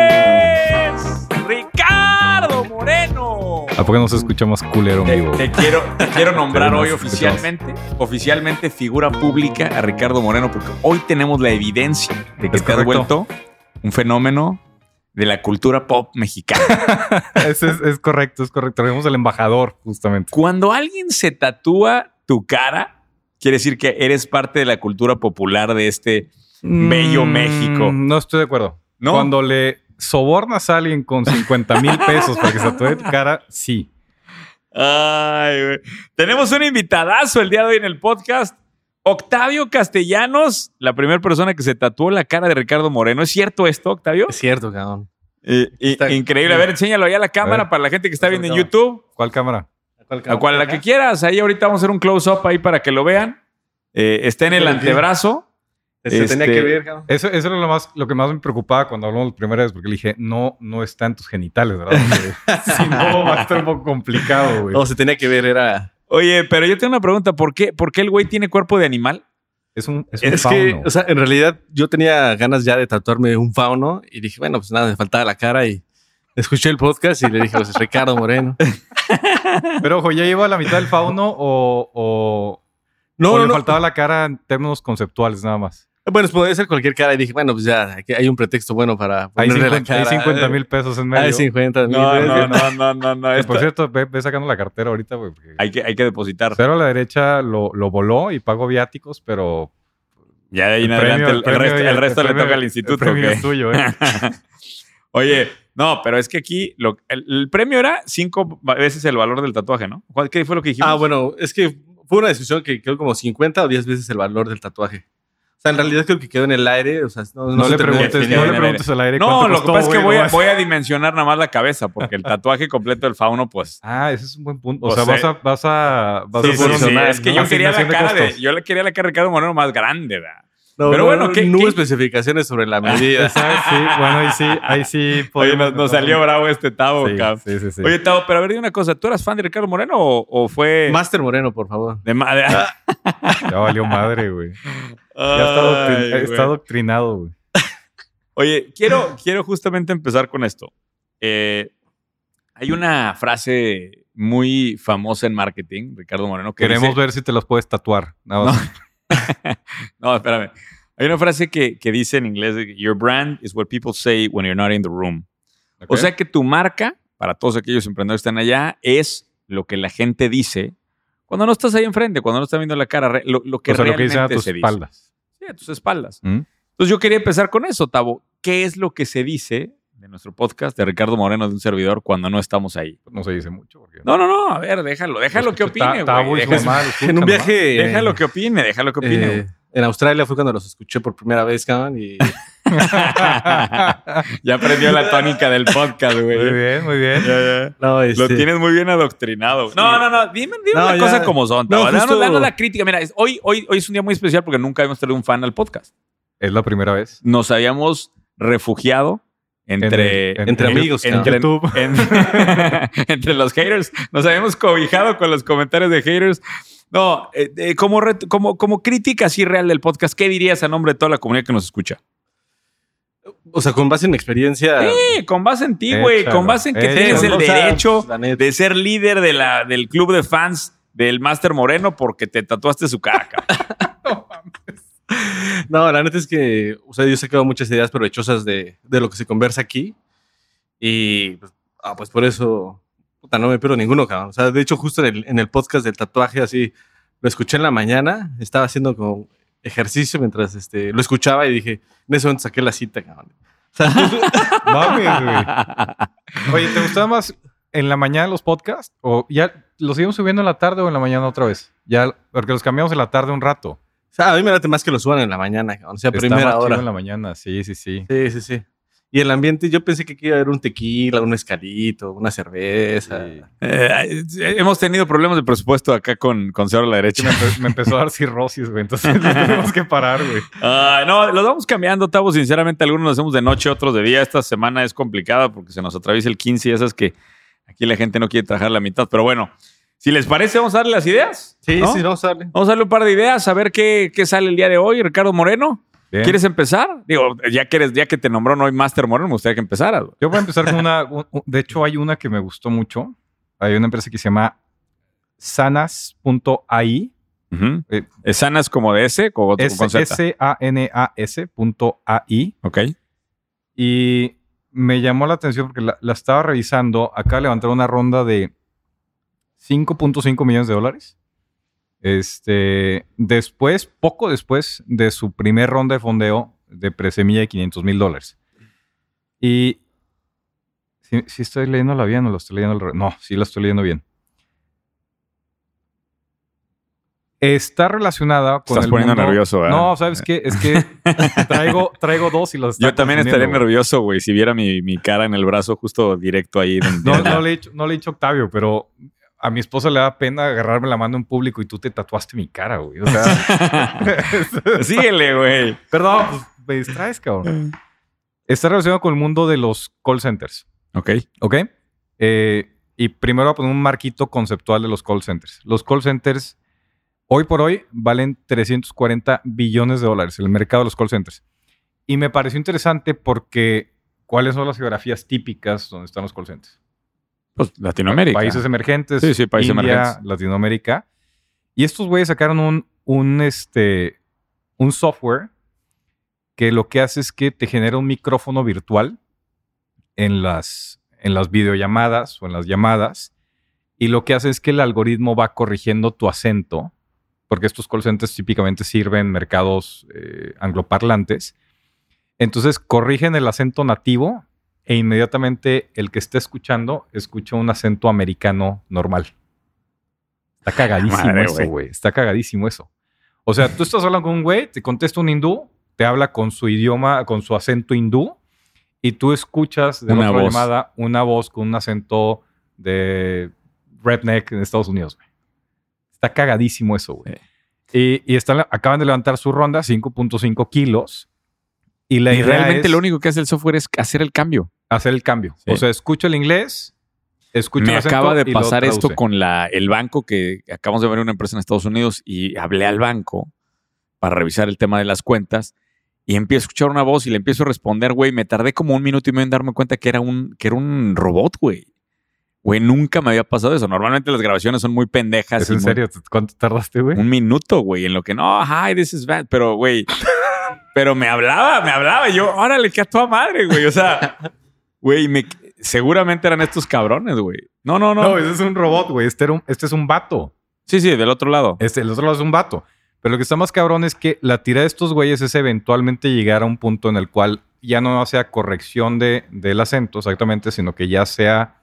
emprendedores. Ricardo Moreno. ¿A poco nos escuchamos culero en Te, vivo? te quiero, te quiero nombrar hoy escuchamos. oficialmente, oficialmente figura pública a Ricardo Moreno, porque hoy tenemos la evidencia de que Es te has correcto. vuelto un fenómeno de la cultura pop mexicana. es, es- es correcto, es correcto. Tenemos el embajador, justamente. Cuando alguien se tatúa tu cara, quiere decir que eres parte de la cultura popular de este bello Mm, México. No estoy de acuerdo. ¿No? Cuando le sobornas a alguien con 50 mil pesos para que se tatúe tu cara, sí. Ay, güey. Tenemos un invitadazo el día de hoy en el podcast. Octavio Castellanos, la primera persona que se tatuó la cara de Ricardo Moreno. ¿Es cierto esto, Octavio? Es cierto, cabrón. Eh, Está- increíble. A ver, enséñalo ahí a la cámara A para la gente que está viendo en Cámara. YouTube. ¿Cuál cámara? A cual la que quieras. Ahí ahorita vamos a hacer un close-up ahí para que lo vean. Eh, está en el antebrazo. Se tenía Este- que ver, cabrón. Eso, eso era lo, más, lo que más me preocupaba cuando hablamos la primera vez, porque le dije, no, no está en tus genitales, ¿verdad? Si no, va a estar un poco complicado, güey. No, se tenía que ver, era. Oye, pero yo tengo una pregunta. ¿Por qué, ¿Por qué el güey tiene cuerpo de animal? Es un, es un Es que, fauno. o sea, en realidad yo tenía ganas ya de tatuarme un fauno y dije, bueno, pues nada, me faltaba la cara y escuché el podcast y le dije, pues es Ricardo Moreno. Pero ojo, ¿ya lleva la mitad del fauno o, o, No, o no, le no. faltaba la cara en términos conceptuales nada más? Bueno, pues podía ser cualquier cara y dije, bueno, pues ya, aquí hay un pretexto bueno para Hay ponerle la 50 hay cara. 50 mil pesos en medio. Hay 50 mil. No, no, no, no, no. no. Por cierto, ve, ve sacando la cartera ahorita, güey. porque hay, que, hay que depositar. Cero a la derecha lo, lo voló y pago viáticos, pero Ya de ahí en el adelante premio- el, el el premio resto, ya- el resto el le toca al el instituto. premio tuyo, ¿eh? Oye, no, pero es que aquí lo- el, el premio era cinco veces el valor del tatuaje, ¿no? ¿Cuál- ¿Qué fue lo que dijimos? Ah, bueno, es que fue una discusión que quedó como 50 o 10 veces el valor del tatuaje. O sea, en realidad creo que quedó en el aire. O sea, no, No, se le preguntes, no le preguntes al aire No, lo que pasa es que voy a, voy a dimensionar nada más la cabeza, porque el tatuaje completo del fauno, pues. Ah, ese es un buen punto. O O sea, sea, vas a... Vas a, vas Sí, a sí, es que yo quería la de cara de, yo le quería la cara de Ricardo Moreno más grande, ¿verdad? No, Pero no, bueno, no, ¿qué- no hubo qué- especificaciones sobre la medida. ¿Sabes? Sí, bueno, ahí sí, ahí sí. Oye, podemos nos, salió bravo este Tavo, Sí, cabrón. sí, sí, sí. Oye, Tavo, pero a ver, dime una cosa, ¿tú eras fan de Ricardo Moreno o, o fue Master Moreno, por favor. de madre? Ya valió madre, güey. Ya está, doctrin- Ay, está doctrinado, güey. Oye, quiero, quiero justamente empezar con esto. Eh, hay una frase muy famosa en marketing, Ricardo Moreno, que Queremos dice- ver si te los puedes tatuar. Nada más. No, espérame. Hay una frase que, que dice en inglés, Your brand is what people say when you're not in the room. O sea que tu marca, para todos aquellos emprendedores que están allá, es lo que la gente dice cuando no estás ahí enfrente, cuando no estás viendo la cara, lo, lo que o sea, lo que dicen a tus se dice. espaldas. Sí, a tus espaldas. ¿Mm? Entonces yo quería empezar con eso, Tavo. ¿Qué es lo que se dice de nuestro podcast de Ricardo Moreno de un servidor cuando no estamos ahí? No se dice mucho. Porque No, no, no, a ver, déjalo, déjalo que opine, güey. En un viaje. déjalo que opine, déjalo que opine. eh, en Australia fue cuando los escuché por primera vez, cabrón. Y ya aprendió la tónica del podcast, güey. Muy bien, muy bien. Ya, ya. no, Lo este, tienes muy bien adoctrinado. No, no, no. Dime, dime No, una ya. cosa como son. No, justo- danos la crítica. Mira, es- hoy, hoy, hoy es un día muy especial porque nunca habíamos traído un fan al podcast. Es la primera vez. Nos habíamos refugiado entre, En- en- entre en- amigos, en entre, YouTube. en- entre los haters. Nos habíamos cobijado con los comentarios de haters. No, eh, eh, como, ret- como, como crítica así real del podcast, ¿qué dirías a nombre de toda la comunidad que nos escucha? O sea, con base en experiencia. Sí, con base en ti, güey. Con base en que échalo. tienes el derecho de ser líder de la, del club de fans del Master Moreno porque te tatuaste su cara. No, la neta es que, o sea, yo he sacado muchas ideas provechosas de, de lo que se conversa aquí. Y, pues, ah, pues por eso, puta, no me pierdo ninguno, cabrón. O sea, de hecho, justo en el, en el podcast del tatuaje, así, lo escuché en la mañana, estaba haciendo como ejercicio mientras este, lo escuchaba y dije, en ese momento saqué la cita, cabrón. O sea, Mames, güey. Oye, ¿te gustaba más en la mañana los podcasts? ¿O ya los seguimos subiendo en la tarde o en la mañana otra vez? Ya, porque los cambiamos en la tarde un rato. O sea, a mí me late más que lo suban en la mañana. O sea, Está primera hora. en la mañana, sí, sí, sí. Sí, sí, sí. Y el ambiente, yo pensé que aquí iba a haber un tequila, un escalito, una cerveza. Sí. Eh, hemos tenido problemas de presupuesto acá con, con Cero a la derecha. me, empe- me empezó a dar cirrosis, güey. Entonces tenemos que parar, güey. No, los vamos cambiando, Tavo. Sinceramente, algunos lo hacemos de noche, otros de día. Esta semana es complicada porque se nos atraviesa el 15 y esas que aquí la gente no quiere trabajar la mitad. Pero bueno, si les parece, vamos a darle las ideas. Sí, ¿no? sí, vamos a darle. Vamos a darle un par de ideas, a ver qué, qué sale el día de hoy, Ricardo Moreno. Bien. ¿Quieres empezar? Digo, ya que, eres, ya que te nombró Noy Master Moreno, me gustaría que empezaras. Yo voy a empezar con una. un- un- de hecho, hay una que me gustó mucho. Hay una empresa que se llama sanas.ai. Eh, ¿Es sanas como de S o con Z? S-A-N-A-S.ai. Ok. Y me llamó la atención porque la, la estaba revisando. Acaba de levantar una ronda de 5.5 millones de dólares. Este, después, poco después de su primer ronda de fondeo de presemilla de 500 mil dólares. Y si, si estoy leyéndola bien o lo estoy leyendo al revés. No, sí la estoy leyendo bien. Está relacionada con Estás el poniendo mundo- nervioso, ¿verdad? No, ¿sabes qué? Es que traigo, traigo dos y los Yo también estaría güey. nervioso, güey, si viera mi, mi cara en el brazo justo directo ahí. donde- No, no le, he dicho, no le he dicho Octavio, pero a mi esposa le da pena agarrarme la mano en público y tú te tatuaste mi cara, güey. O sea, Síguele, güey. perdón, pues me distraes, cabrón. Está relacionado con el mundo de los call centers, Ok. ¿ok? Eh, y primero voy a poner un marquito conceptual de los call centers. Los call centers, hoy por hoy, valen 340 billones de dólares, el mercado de los call centers. Y me pareció interesante porque, ¿cuáles son las geografías típicas donde están los call centers? Pues Latinoamérica. Países emergentes. Sí, sí, países India, emergentes. Latinoamérica. Y estos güeyes sacaron un, un, este, un software que lo que hace es que te genera un micrófono virtual en las, en las videollamadas o en las llamadas. Y lo que hace es que el algoritmo va corrigiendo tu acento, porque estos call centers típicamente sirven en mercados eh, angloparlantes. Entonces corrigen el acento nativo e inmediatamente el que esté escuchando escucha un acento americano normal. Está cagadísimo Madre, eso, güey. Está cagadísimo eso. O sea, tú estás hablando con un güey, te contesta un hindú, te habla con su idioma, con su acento hindú, y tú escuchas de Una voz. llamada una voz con un acento de redneck en Estados Unidos, güey. Está cagadísimo eso, güey. Y, y están, acaban de levantar su ronda, 5.5 kilos. Y la y idea realmente es lo único que hace el software es hacer el cambio. Hacer el cambio. Sí. O sea, escucha el inglés, escucha Me el acento acaba de y pasar esto con la, el banco que acabamos de ver una empresa en Estados Unidos y hablé al banco para revisar el tema de las cuentas y empiezo a escuchar una voz y le empiezo a responder, güey. Me tardé como un minuto y medio en darme cuenta que era un, que era un robot, güey. Güey, nunca me había pasado eso. Normalmente las grabaciones son muy pendejas. ¿Es y en muy- serio? ¿Cuánto tardaste, güey? Un minuto, güey, en lo que no, hi, this is bad. Pero, güey, pero me hablaba, me hablaba. Y yo, órale, que a toda madre, güey. O sea, güey, me- seguramente eran estos cabrones, güey. No, no, no. No, ese es un robot, güey. Este, era un- este es un vato. Sí, sí, del otro lado. Este, el otro lado es un vato. Pero lo que está más cabrón es que la tira de estos güeyes es eventualmente llegar a un punto en el cual ya no sea corrección de, del acento exactamente, sino que ya sea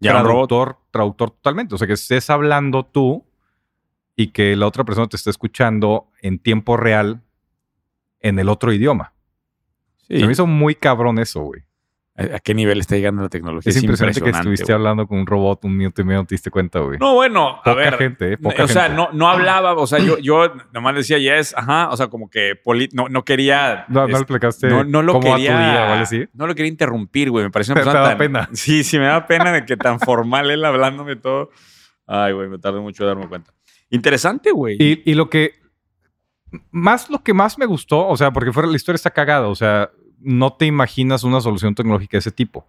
Ya robot. traductor, traductor totalmente. O sea, que estés hablando tú y que la otra persona te esté escuchando en tiempo real en el otro idioma. Sí. Se me hizo muy cabrón eso, güey. ¿A a qué nivel está llegando la tecnología? Es, impresionante, que estuviste hablando con un robot un minuto y medio, no te diste cuenta, güey. No, bueno, a ver. gente, ¿eh? Poca o sea, gente. no, no hablaba, o sea, yo, yo nomás decía yes, ajá, o sea, como que poli- no, no quería. No, no explicaste no, no lo cómo tu quería. día, ¿vale? Sí. No lo quería interrumpir, güey. Me pareció una Te- te persona da tan- pena. Sí, sí, me da pena de que tan formal él hablándome todo. Ay, güey, me tardé mucho en darme cuenta. Interesante, güey. Y, y lo que. Más lo que más me gustó, o sea, porque fuera la historia está cagada, o sea, no te imaginas una solución tecnológica de ese tipo.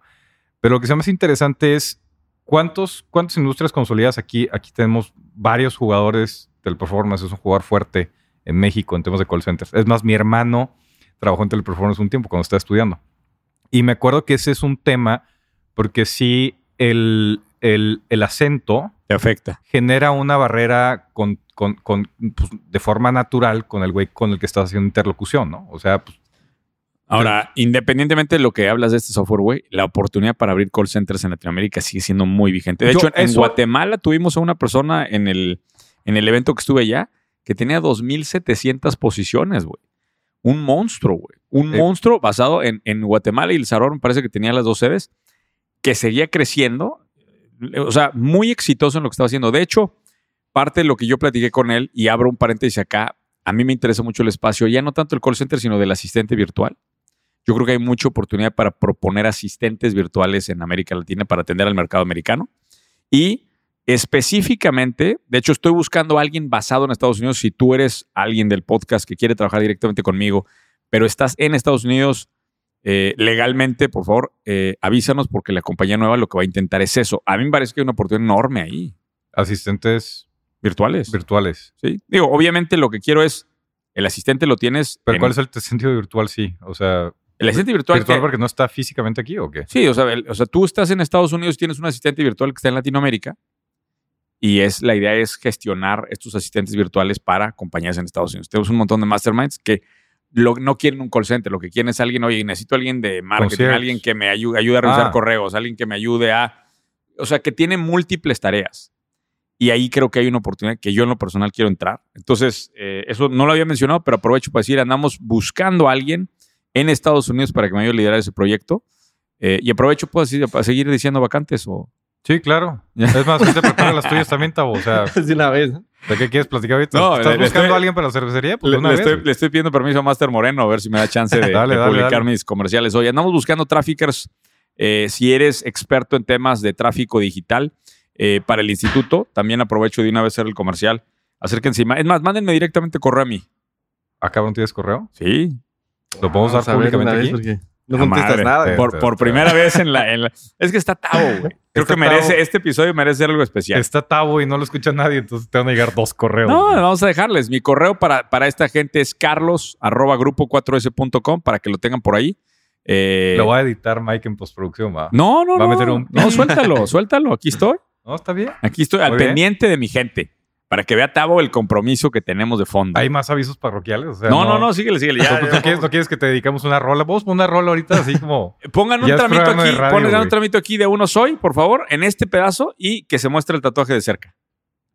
Pero lo que sea más interesante es cuántos, cuántas industrias consolidadas aquí. Aquí tenemos varios jugadores del performance, es un jugador fuerte en México en temas de call centers. Es más, mi hermano trabajó en teleperformance un tiempo cuando estaba estudiando. Y me acuerdo que ese es un tema porque sí, el, el, el acento Te afecta. genera una barrera con, con- con, pues, de forma natural con el güey con el que estás haciendo interlocución, ¿no? O sea, pues, Ahora, independientemente de lo que hablas de este software, güey, la oportunidad para abrir call centers en Latinoamérica sigue siendo muy vigente. De Yo hecho, en Guatemala tuvimos a una persona en el, en el evento que estuve allá que tenía 2.700 posiciones, güey. Un monstruo, güey. Un monstruo basado en, en Guatemala y El Salvador, me parece que tenía las dos sedes, que seguía creciendo. O sea, muy exitoso en lo que estaba haciendo. De hecho, parte de lo que yo platiqué con él, y abro un paréntesis acá, a mí me interesa mucho el espacio, ya no tanto el call center, sino del asistente virtual. Yo creo que hay mucha oportunidad para proponer asistentes virtuales en América Latina para atender al mercado americano. Y específicamente, de hecho, estoy buscando a alguien basado en Estados Unidos. Si tú eres alguien del podcast que quiere trabajar directamente conmigo pero estás en Estados Unidos eh, legalmente, por favor, eh, avísanos porque la compañía nueva lo que va a intentar es eso. A mí me parece que hay una oportunidad enorme ahí. Asistentes Virtuales. virtuales. sí. Digo, obviamente lo que quiero es, el asistente lo tienes. Pero en- ¿cuál es el sentido virtual? Sí. O sea, el asistente virtual? virtual que- porque no está físicamente aquí o qué? Sí, o sea, el- o sea, tú estás en Estados Unidos y tienes un asistente virtual que está en Latinoamérica y es la idea es gestionar estos asistentes virtuales para compañías en Estados Unidos. Tenemos un montón de masterminds que lo- no quieren un call center, lo que quieren es alguien, oye, necesito alguien de marketing, Concierge. alguien que me ayude, ayude a revisar Ah. correos, alguien que me ayude a... O sea, que tiene múltiples tareas. Y ahí creo que hay una oportunidad que yo en lo personal quiero entrar. Entonces, eh, eso no lo había mencionado, pero aprovecho para decir, andamos buscando a alguien en Estados Unidos para que me ayude a liderar ese proyecto. Eh, y aprovecho así, para seguir diciendo vacantes o... Sí, claro. Es más, ahorita prepara las tuyas también, Tavo. O sea, de una vez. ¿no? ¿de qué quieres platicar ahorita? No, ¿Estás buscando estoy- a alguien para la cervecería? Pues Le, una le vez, estoy, le estoy pidiendo permiso a Master Moreno a ver si me da chance de, Dale, de dale, publicar dale. mis comerciales. Oye, andamos buscando traffickers. eh, si eres experto en temas de tráfico digital eh, para el instituto, también aprovecho de una vez hacer el comercial. Acérquense. Es más, mándenme directamente correo a mí. ¿Ah, cabrón, tienes correo? Sí. ¿Lo podemos Vamos una públicamente aquí? porque no contestas madre. nada. Por, te- por te- primera vez en la, en la- Es que está Tavo, güey. Creo Está que merece... Este episodio merece algo especial. Está Tavo y no lo escucha nadie, entonces te van a llegar dos correos. No, güey. vamos a dejarles. Mi correo para, para esta gente es carlos arroba grupo 4s.com para que lo tengan por ahí. Eh, Lo va a editar Mike en postproducción, ¿va? no, no, va a no. meter un- No, suéltalo, suéltalo. Aquí estoy. No, está bien. Aquí estoy al bien. pendiente de mi gente. Para que vea Tavo el compromiso que tenemos de fondo. ¿Hay más avisos parroquiales? O sea, no, no, no, síguele, síguele. Ya, ¿No, ya, quieres, no quieres que te dedicamos una rola? Vamos a poner una rola ahorita así como... Pongan un Ya tramito aquí, radio, ponen un tramito aquí de uno soy, por favor, en este pedazo y que se muestre el tatuaje de cerca.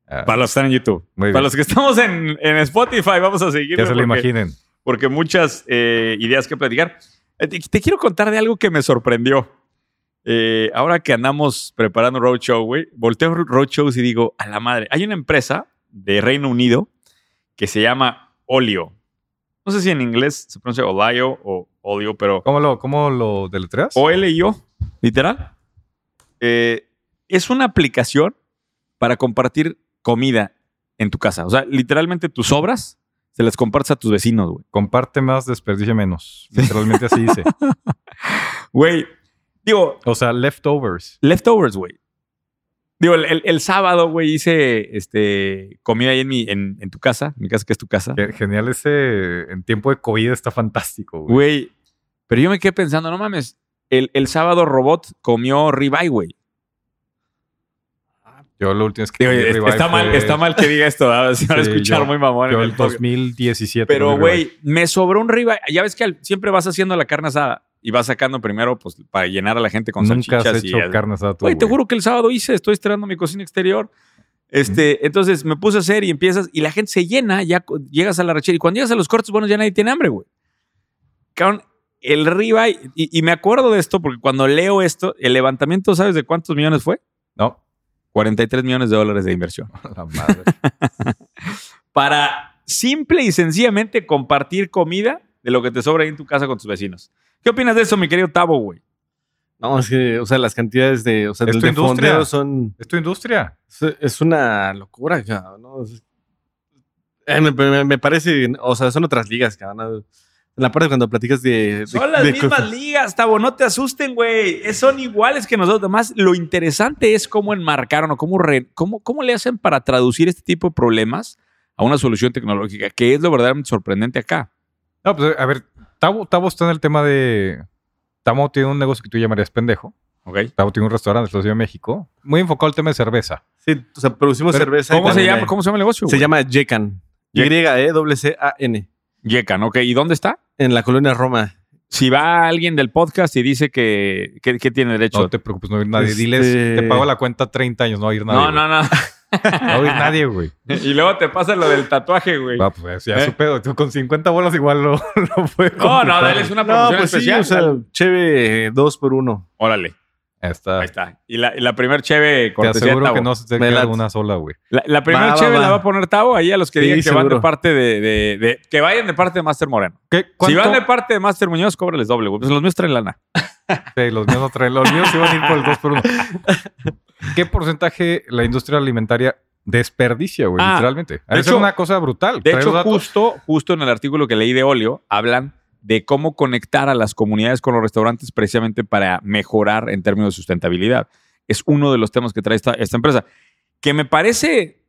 Ah, Para los que están en YouTube. Bien. Para los que estamos en, en Spotify, vamos a seguir. que se lo imaginen. porque muchas eh, ideas que platicar. Eh, Te, te quiero contar de algo que me sorprendió. Eh, ahora que andamos preparando Roadshow, güey, volteo Roadshows y digo, a la madre, hay una empresa de Reino Unido que se llama Olio. No sé si en inglés se pronuncia Olio o Olio, pero ¿Cómo lo, cómo lo deletreas? O-L-I-O, literal. Eh, es una aplicación para compartir comida en tu casa. O sea, literalmente tus sobras se las compartes a tus vecinos, güey. Comparte más, desperdicia menos. Literalmente así dice. Güey, digo, O sea, leftovers. leftovers, güey. Digo, el, el- el sábado, güey, hice este, comida ahí en, mi, en, en tu casa, mi casa que es tu casa. Ge- Genial ese... En tiempo de COVID está fantástico, güey. Güey, pero yo me quedé pensando, no mames, el, el sábado Robot comió ribeye, güey. Yo lo último es que... Digo, es- está, mal, está mal que diga esto, ¿verdad? se van a Sí, escuchar yo- muy mamón. en Yo el el podcast. 2017. Pero, güey, me sobró un ribeye. Ya ves que al- siempre vas haciendo la carne asada y vas sacando primero, pues, para llenar a la gente con Nunca has salchichas. y hecho carne asada tú, Güey, te juro que el sábado hice, estoy estrenando mi cocina exterior. Este, entonces me puse a hacer y empiezas, y la gente se llena, ya llegas a la rachera, y cuando llegas a los cortes, bueno, ya nadie tiene hambre, güey. Cabrón, el ribeye, y, y me acuerdo de esto porque cuando leo esto, el levantamiento, ¿sabes de cuántos millones fue? No. 43 millones de dólares de inversión. La madre. Para simple y sencillamente compartir comida de lo que te sobra ahí en tu casa con tus vecinos. ¿Qué opinas de eso, mi querido Tavo, güey? No, es que, o sea, las cantidades de, o sea, Es del tu de industria. son, es tu industria. es, es una locura, cabrón, ¿no? Es- eh, me, me- me parece, o sea, son otras ligas, cabrón. ¿no? La parte cuando platicas de... de- Son las de mismas cosas- ligas, Tavo, no te asusten, güey. Son iguales que nosotros. Además, lo interesante es cómo enmarcaron o cómo, re- cómo, cómo le hacen para traducir este tipo de problemas a una solución tecnológica, que es lo verdaderamente sorprendente acá. No, pues a ver, Tavo, Tavo está en el tema de. Tavo tiene un negocio que tú llamarías pendejo. ¿Ok? Tavo tiene un restaurante en la Ciudad de México. Muy enfocado al tema de cerveza. Sí, o sea, producimos Pero, cerveza. y ¿Cómo se, llama, ¿Cómo se llama el negocio? Se güey? llama Yecan. Ye- Y-E-C-A-N. Yecan, ok. ¿Y dónde está? En la colonia Roma. Si va alguien del podcast y dice que, que, que tiene derecho. No te preocupes, no va a ir nadie. Este- Diles, te pago la cuenta 30 años, no va a ir nadie. no, güey. no, no. No ir nadie, güey. y luego te pasa lo del tatuaje, güey. Va, pues ya ¿Eh? su pedo. Tú con 50 bolas igual lo, lo puede No, no, dale, es una No, promoción pues sí, especial. o sea, cheve dos por uno. Órale, Ahí está. ahí está. Y la, y la primer cheve Te aseguro que no se te queda una sola, güey. La, la primera Va, cheve va. la va a poner Tavo ahí a los que Sí, digan que van de parte de, de- de- Que vayan de parte de Master Moreno. ¿Qué? Si van de parte de Master Muñoz, cóbrales doble, güey. Pues los míos traen lana. Sí, los míos no traen. Los míos iban a ir por el 2 por 1 ¿Qué porcentaje la industria alimentaria desperdicia, güey? Ah, literalmente. de Es una cosa brutal. De hecho, justo, justo en el artículo que leí de Olio, hablan de cómo conectar a las comunidades con los restaurantes precisamente para mejorar en términos de sustentabilidad. Es uno de los temas que trae esta, esta empresa. Que me parece,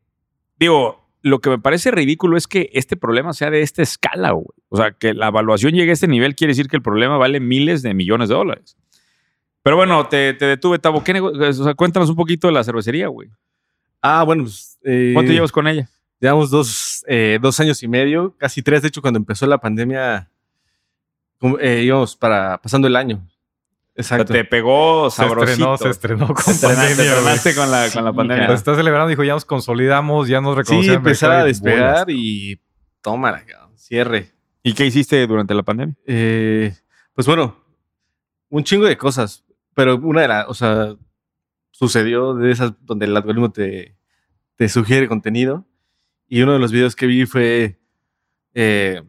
digo, lo que me parece ridículo es que este problema sea de esta escala, güey. O sea, que la evaluación llegue a este nivel quiere decir que el problema vale miles de millones de dólares. Pero bueno, te, te detuve, Tabo. ¿Qué o sea, cuéntanos un poquito de la cervecería, güey. Ah, bueno, pues, eh, ¿Cuánto llevas con ella? Llevamos dos, eh, dos años y medio, casi tres. De hecho, cuando empezó la pandemia, eh, íbamos para pasando el año. Exacto. te pegó Se sabrosito. estrenó, se estrenó con Te estrenaste, pandemia, estrenaste con la, con la Sí, pandemia. Lo está celebrando, dijo, ya nos consolidamos, ya nos Sí, reconocieron. empezaba a despegar y tómala, cierre. ¿Y qué hiciste durante la pandemia? Eh, pues bueno, un chingo de cosas, pero una de las, o sea, sucedió de esas donde el algoritmo te, te sugiere contenido y uno de los videos que vi fue eh,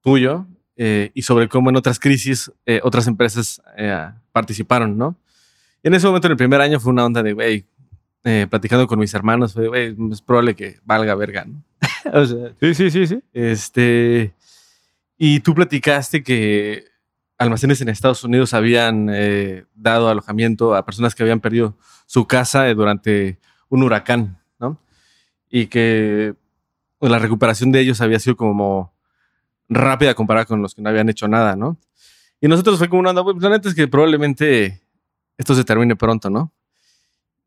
tuyo eh, y sobre cómo en otras crisis eh, otras empresas eh, participaron, ¿no? Y en ese momento, en el primer año, fue una onda de, güey, eh, platicando con mis hermanos, fue, güey, es probable que valga verga, ¿no? o sea, Sí, sí, sí, sí. este. Y tú platicaste que almacenes en Estados Unidos habían eh, dado alojamiento a personas que habían perdido su casa eh, durante un huracán, ¿no? Y que pues, la recuperación de ellos había sido como rápida comparada con los que no habían hecho nada, ¿no? Y nosotros fue como una onda, "Pues, la neta es que probablemente esto se termine pronto, ¿no?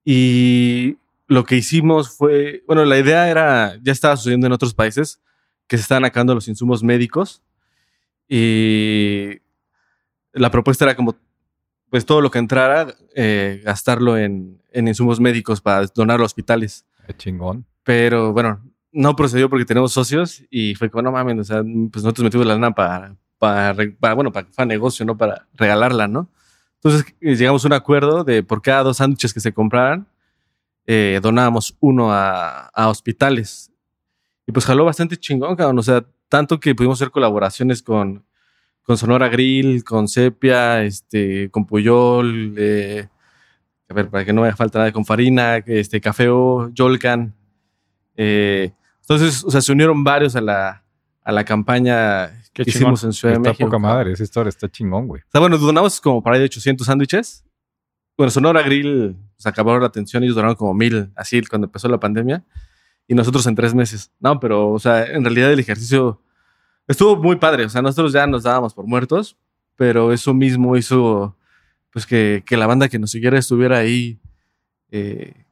Y lo que hicimos fue, bueno, la idea era, ya estaba sucediendo en otros países, que se estaban acabando los insumos médicos y la propuesta era como, pues todo lo que entrara, eh, gastarlo en, en insumos médicos para donar a hospitales. Qué chingón. Pero bueno, no procedió porque tenemos socios y fue como, no mames, o sea, pues nosotros metimos la lana para, para, para, bueno, para, negocio, no para regalarla, ¿no? Entonces eh, llegamos a un acuerdo de por cada dos sándwiches que se compraran, eh, donábamos uno a, a hospitales. Y pues jaló bastante chingón, cabrón. O sea, tanto que pudimos hacer colaboraciones con, con Sonora Grill, con Sepia, este, con Puyol, eh, a ver, para que no me falta nada, con Farina, este, Cafeo, Yolcan. Eh, entonces, o sea, se unieron varios a la, a la campaña Qué que hicimos en Ciudad de Está México. poca madre, esa historia está chingón, güey. O sea, bueno, donamos como para ahí de 800 sándwiches. Bueno, Sonora Grill se acabaron la atención, ellos donaron como mil, así cuando empezó la pandemia. Y nosotros en tres meses. No, pero, o sea, en realidad el ejercicio estuvo muy padre. O sea, nosotros ya nos dábamos por muertos, pero eso mismo hizo, pues, que, que la banda que nos siguiera estuviera ahí. eh,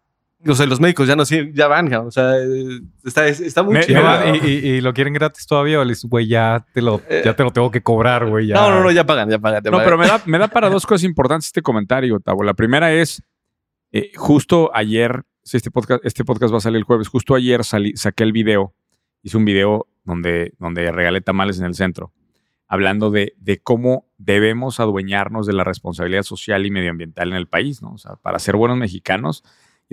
o sea, los médicos ya no ya van, cabrón. o sea, eh, está, está muy Me- chido. Ya y, y- y lo quieren gratis todavía, o les güey, ya te lo, ya te lo tengo que cobrar, güey. ya. No, no, no, ya pagan, ya pagan. ya No, pagan. pero me da, me da para dos cosas importantes este comentario, Tavo. La primera es, eh, justo ayer, si este podcast, este podcast va a salir el jueves, justo ayer salí- saqué el video, hice un video donde, donde regalé tamales en el centro, hablando de, de cómo debemos adueñarnos de la responsabilidad social y medioambiental en el país, ¿no? O sea, para ser buenos mexicanos,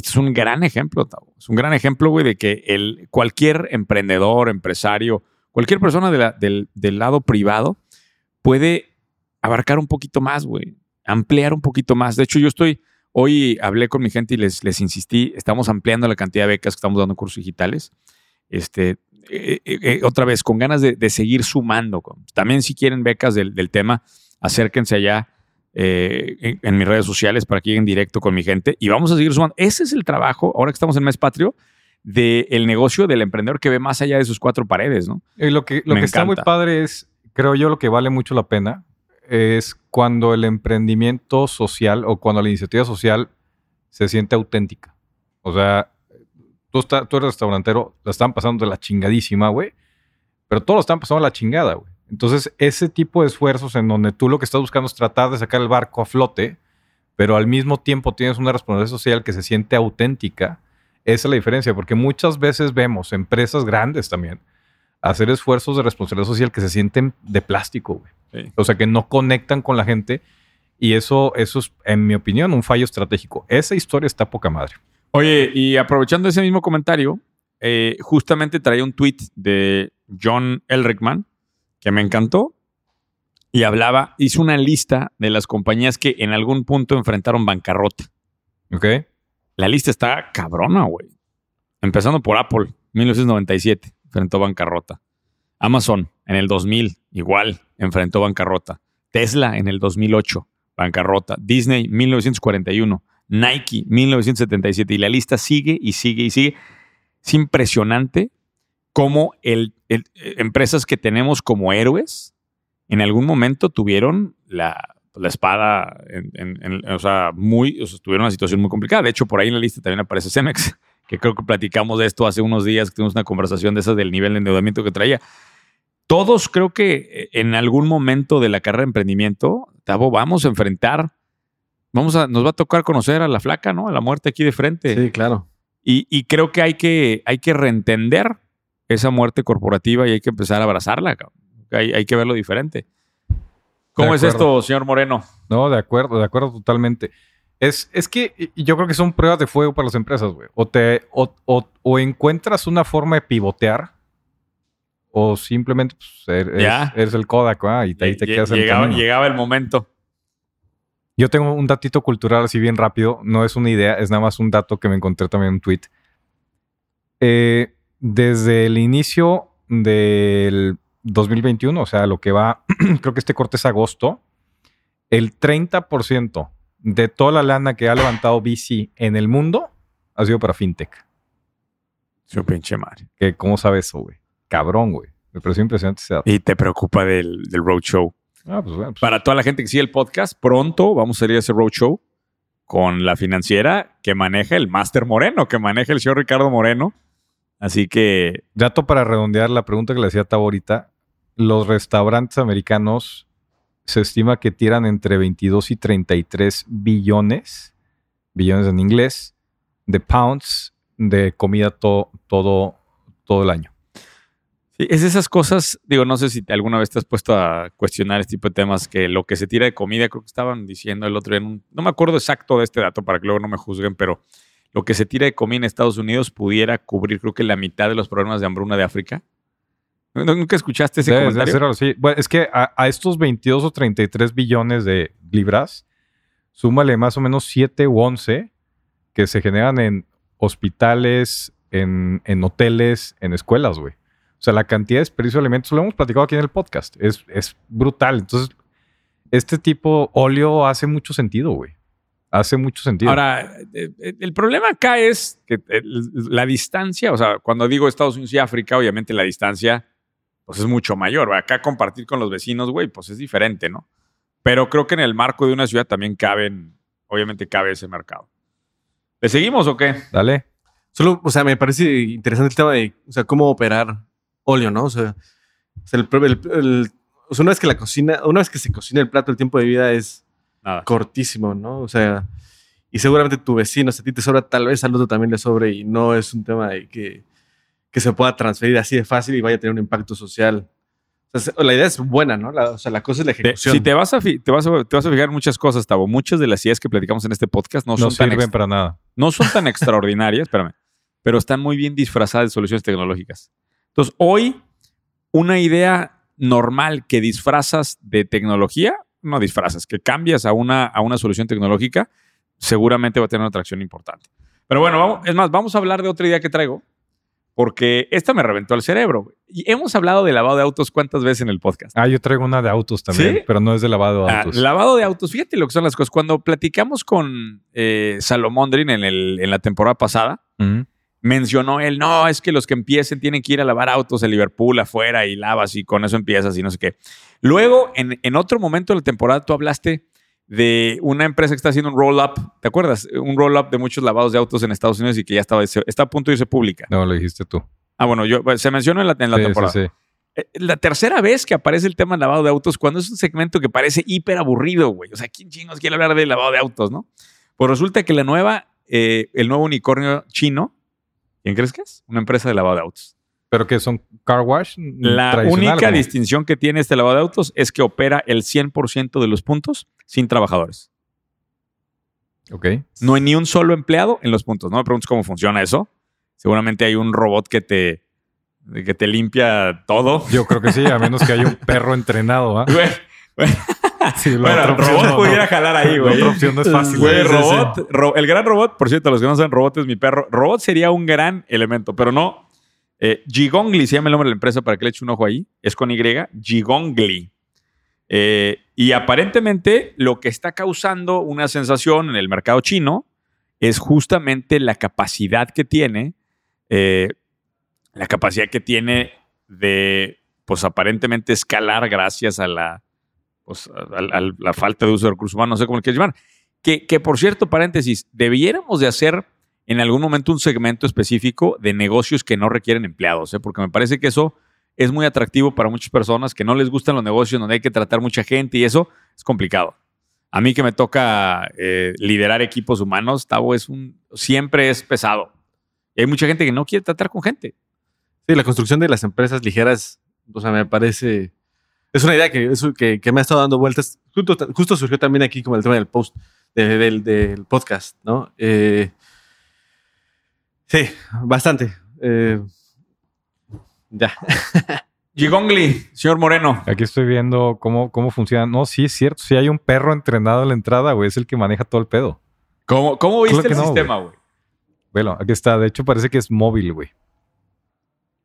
este es un gran ejemplo, Tavo. Es un gran ejemplo, güey, de que el, cualquier emprendedor, empresario, cualquier persona de del, del lado privado puede abarcar un poquito más, güey. Ampliar un poquito más. De hecho, yo estoy, hoy hablé con mi gente y les, les insistí, estamos ampliando la cantidad de becas que estamos dando en cursos digitales. Este, eh, eh, eh, otra vez, con ganas de, de seguir sumando. También si quieren becas del, del tema, acérquense allá eh, en, en mis redes sociales para que lleguen directo con mi gente y vamos a seguir sumando. Ese es el trabajo, ahora que estamos en Mes Patrio, del negocio del emprendedor que ve más allá de sus cuatro paredes, ¿no? Y lo que, lo Me que está muy padre es, creo yo, lo que vale mucho la pena es cuando el emprendimiento social o cuando la iniciativa social se siente auténtica. O sea, tú, está- tú eres restaurantero, la están pasando de la chingadísima, güey, pero todos lo están pasando de la chingada, güey. Entonces, ese tipo de esfuerzos en donde tú lo que estás buscando es tratar de sacar el barco a flote, pero al mismo tiempo tienes una responsabilidad social que se siente auténtica, esa es la diferencia, porque muchas veces vemos empresas grandes también hacer esfuerzos de responsabilidad social que se sienten de plástico, güey. Sí. O sea, que no conectan con la gente y eso, eso es, en mi opinión, un fallo estratégico. Esa historia está poca madre. Oye, y aprovechando ese mismo comentario, eh, justamente traía un tweet de John Elrickman que me encantó y hablaba, hizo una lista de las compañías que en algún punto enfrentaron bancarrota. ¿Ok? La lista está cabrona, güey. Empezando por Apple, 1997, enfrentó bancarrota. Amazon, en el 2000, igual, enfrentó bancarrota. Tesla en el 2008, bancarrota. Disney 1941. Nike 1977. Y la lista sigue y sigue y sigue. Es impresionante cómo el, el- eh, empresas que tenemos como héroes en algún momento tuvieron la, la espada, en, en- en- o sea, muy, o sea, tuvieron una situación muy complicada. De hecho, por ahí en la lista también aparece Cemex, que creo que platicamos de esto hace unos días, que tuvimos una conversación de esas del nivel de endeudamiento que traía. Todos creo que eh, en algún momento de la carrera de emprendimiento, Tavo, vamos a enfrentar, vamos a, nos va a tocar conocer a la flaca, ¿no? A la muerte aquí de frente. Sí, claro. Y, y creo que hay, que hay que reentender esa muerte corporativa y hay que empezar a abrazarla. Hay, hay que verlo diferente. ¿Cómo es esto, señor Moreno? No, de acuerdo, de acuerdo totalmente. Es, es que yo creo que son pruebas de fuego para las empresas, güey. O, te, o, o- o encuentras una forma de pivotear o simplemente pues, eres, Ya. eres el Kodak, ¿va? y ahí te Lle- quedas en el llegaba, camino. llegaba el momento. Yo tengo un datito cultural así bien rápido. No es una idea, es nada más un dato que me encontré también en un tweet. Eh, desde el inicio del 2021, o sea, lo que va, creo que este corte es agosto, el 30% de toda la lana que ha levantado VC en el mundo ha sido para FinTech. Su pinche madre. Que, ¿Cómo sabes eso, güey? Cabrón, güey. Me pareció impresionante ese dato. Y te preocupa del, del roadshow. Ah, pues bueno, pues, Para toda la gente que sigue el podcast, pronto vamos a salir a ese roadshow con la financiera que maneja el Master Moreno, que maneja el señor Ricardo Moreno. Así que Dato para redondear la pregunta que le hacía a Tavo ahorita. Los restaurantes americanos se estima que tiran entre 22 y 33 billones, billones en inglés, de pounds de comida to- todo, todo el año. Sí, es de esas cosas, digo, no sé si alguna vez te has puesto a cuestionar este tipo de temas, que lo que se tira de comida, creo que estaban diciendo el otro día, en un- no me acuerdo exacto de este dato para que luego no me juzguen, pero lo que se tira de comida en Estados Unidos pudiera cubrir creo que la mitad de los problemas de hambruna de África. ¿Nu- ¿Nunca escuchaste ese debe comentario? ser algo así. Bueno, es que a, a estos 22 o 33 billones de libras, súmale más o menos 7 u 11 que se generan en hospitales, en, en hoteles, en escuelas, güey. O sea, la cantidad de desperdicio de alimentos, lo hemos platicado aquí en el podcast, es, es brutal. Entonces, este tipo óleo hace mucho sentido, güey. Hace mucho sentido. Ahora, eh, eh, el problema acá es que eh, la distancia, o sea, cuando digo Estados Unidos y África, obviamente la distancia pues es mucho mayor. Acá compartir con los vecinos, güey, pues es diferente, ¿no? Pero creo que en el marco de una ciudad también caben, obviamente cabe ese mercado. ¿Le seguimos o qué? Dale. Solo, o sea, me parece interesante el tema de, o sea, cómo operar óleo, ¿no? O sea, o sea, el, el- el- o sea, una vez que la cocina, una vez que se cocina el plato, el tiempo de vida es Nada. cortísimo, ¿no? O sea, y seguramente tu vecino, si a ti te sobra, tal vez al otro también le sobre y no es un tema de que, que se pueda transferir así de fácil y vaya a tener un impacto social. O sea, se- la idea es buena, ¿no? La- o sea, la cosa es la Te- ejecución. si te vas, a fi- te, vas a, te vas a fijar en muchas cosas, Tavo. Muchas de las ideas que platicamos en este podcast no, No, son, tan, sirven ex- para nada. no son tan extraordinarias, espérame, pero están muy bien disfrazadas de soluciones tecnológicas. Entonces, hoy, una idea normal que disfrazas de tecnología, no disfrazas, que cambias a una, a una solución tecnológica, seguramente va a tener una atracción importante. Pero bueno, vamos, es más, vamos a hablar de otra idea que traigo, porque esta me reventó el cerebro. Y hemos hablado de lavado de autos cuántas veces en el podcast. Ah, yo traigo una de autos también, ¿Sí? pero no es de lavado de Ah, autos. lavado de autos, fíjate lo que son las cosas. Cuando platicamos con eh, Salomondrin en, el, en la temporada pasada. Mencionó él, no, es que los que empiecen tienen que ir a lavar autos en Liverpool afuera y lavas y con eso empiezas y no sé qué. Luego, en, en otro momento de la temporada, tú hablaste de una empresa que está haciendo un roll-up, ¿te acuerdas? Un roll-up de muchos lavados de autos en Estados Unidos y que ya estaba, está a punto de irse pública. No, lo dijiste tú. Ah, bueno, yo, pues, se mencionó en la, en la Sí, sí, temporada. sí. Eh, La tercera vez que aparece el tema lavado de autos, cuando es un segmento que parece hiper aburrido, güey. O sea, ¿quién chingos quiere hablar de lavado de autos, no? Pues resulta que la nueva, eh, el nuevo unicornio chino, ¿quién crees que es? Una empresa de lavado de autos. ¿Pero que son car wash? La tradicional, única distinción que tiene este lavado de autos es que opera el 100% de los puntos sin trabajadores. Ok. No hay ni un solo empleado en los puntos. No me preguntes cómo funciona eso. Seguramente hay un robot que te, que te limpia todo. Yo creo que sí, a menos que haya un perro entrenado, ¿ah? Sí, Bueno, robot no, pudiera no. jalar ahí, La güey. otra opción no es fácil. Güey, Sí, sí, robot, ro- el gran robot, por cierto, los que no saben, robot es mi perro. Robot sería un gran elemento, pero no. Eh, Gigongli se llama el nombre de la empresa para que le eche un ojo ahí. Es con Y. Gigongli. Eh, y aparentemente lo que está causando una sensación en el mercado chino es justamente la capacidad que tiene, eh, la capacidad que tiene de, pues aparentemente escalar gracias a la, la falta de uso de recursos humanos, no sé cómo le quieres llamar. Que, que por cierto, paréntesis, debiéramos de hacer en algún momento un segmento específico de negocios que no requieren empleados, ¿eh? porque me parece que eso es muy atractivo para muchas personas que no les gustan los negocios donde hay que tratar mucha gente y eso es complicado. A mí que me toca eh, liderar equipos humanos, Tavo es un siempre es pesado. Y hay mucha gente que no quiere tratar con gente. Sí, la construcción de las empresas ligeras, o sea, me parece. Es una idea que, eso que, que me ha estado dando vueltas. Justo, justo surgió también aquí como el tema del post, de- del, del podcast, ¿no? Eh, sí, bastante. Eh, ya. Gigongli, señor Moreno. Aquí estoy viendo cómo, cómo funciona. No, sí es cierto. Si hay un perro entrenado en la entrada, güey, es el que maneja todo el pedo. ¿Cómo, cómo viste el no, sistema, güey? Bueno, aquí está. De hecho, parece que es móvil, güey.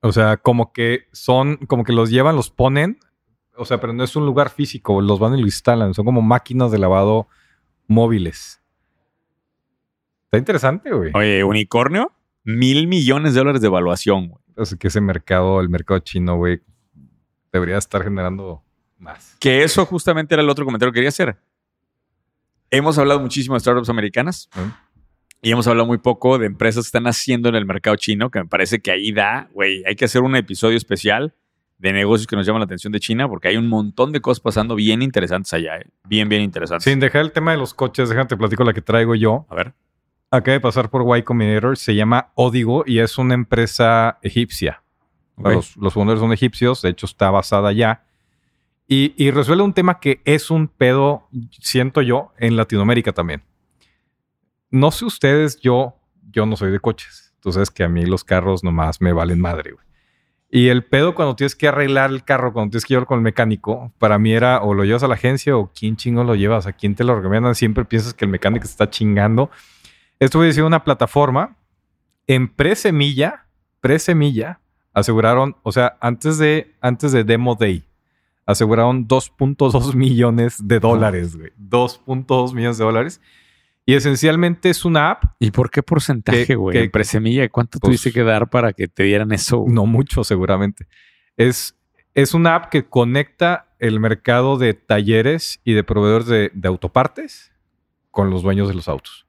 O sea, como que son, como que los llevan, los ponen. O sea, pero no es un lugar físico. Los van y lo instalan. Son como máquinas de lavado móviles. Está interesante, güey. Oye, unicornio, mil millones de dólares de evaluación, güey. O sea, que ese mercado, el mercado chino, güey, debería estar generando más. Que eso justamente era el otro comentario que quería hacer. Hemos hablado muchísimo de startups americanas ¿Eh? y hemos hablado muy poco de empresas que están haciendo en el mercado chino, que me parece que ahí da, güey, hay que hacer un episodio especial de negocios que nos llaman la atención de China, porque hay un montón de cosas pasando bien interesantes allá, eh. bien, bien interesantes. Sin dejar el tema de los coches, déjate platico la que traigo yo. A ver. Acaba de pasar por Y Combinator, se llama Odigo y es una empresa egipcia. Los, los fundadores son egipcios, de hecho está basada allá. Y, y resuelve un tema que es un pedo, siento yo, en Latinoamérica también. No sé ustedes, yo, yo no soy de coches. Entonces que a mí los carros nomás me valen madre, güey. Y el pedo cuando tienes que arreglar el carro, cuando tienes que llevar con el mecánico, para mí era o lo llevas a la agencia o quién chingo lo llevas, a quién te lo recomiendan. Siempre piensas que el mecánico te está chingando. Esto a decir una plataforma en pre-semilla, pre-semilla, aseguraron, o sea, antes de, antes de Demo Day, aseguraron 2.2 millones de dólares, güey. 2.2 millones de dólares. Y esencialmente es una app, ¿Y por qué porcentaje, güey? que- presemilla, ¿cuánto pues- tuviste que dar para que te dieran eso? no mucho seguramente. Es, es una app que conecta el mercado de talleres y de proveedores de, de autopartes con los dueños de los autos.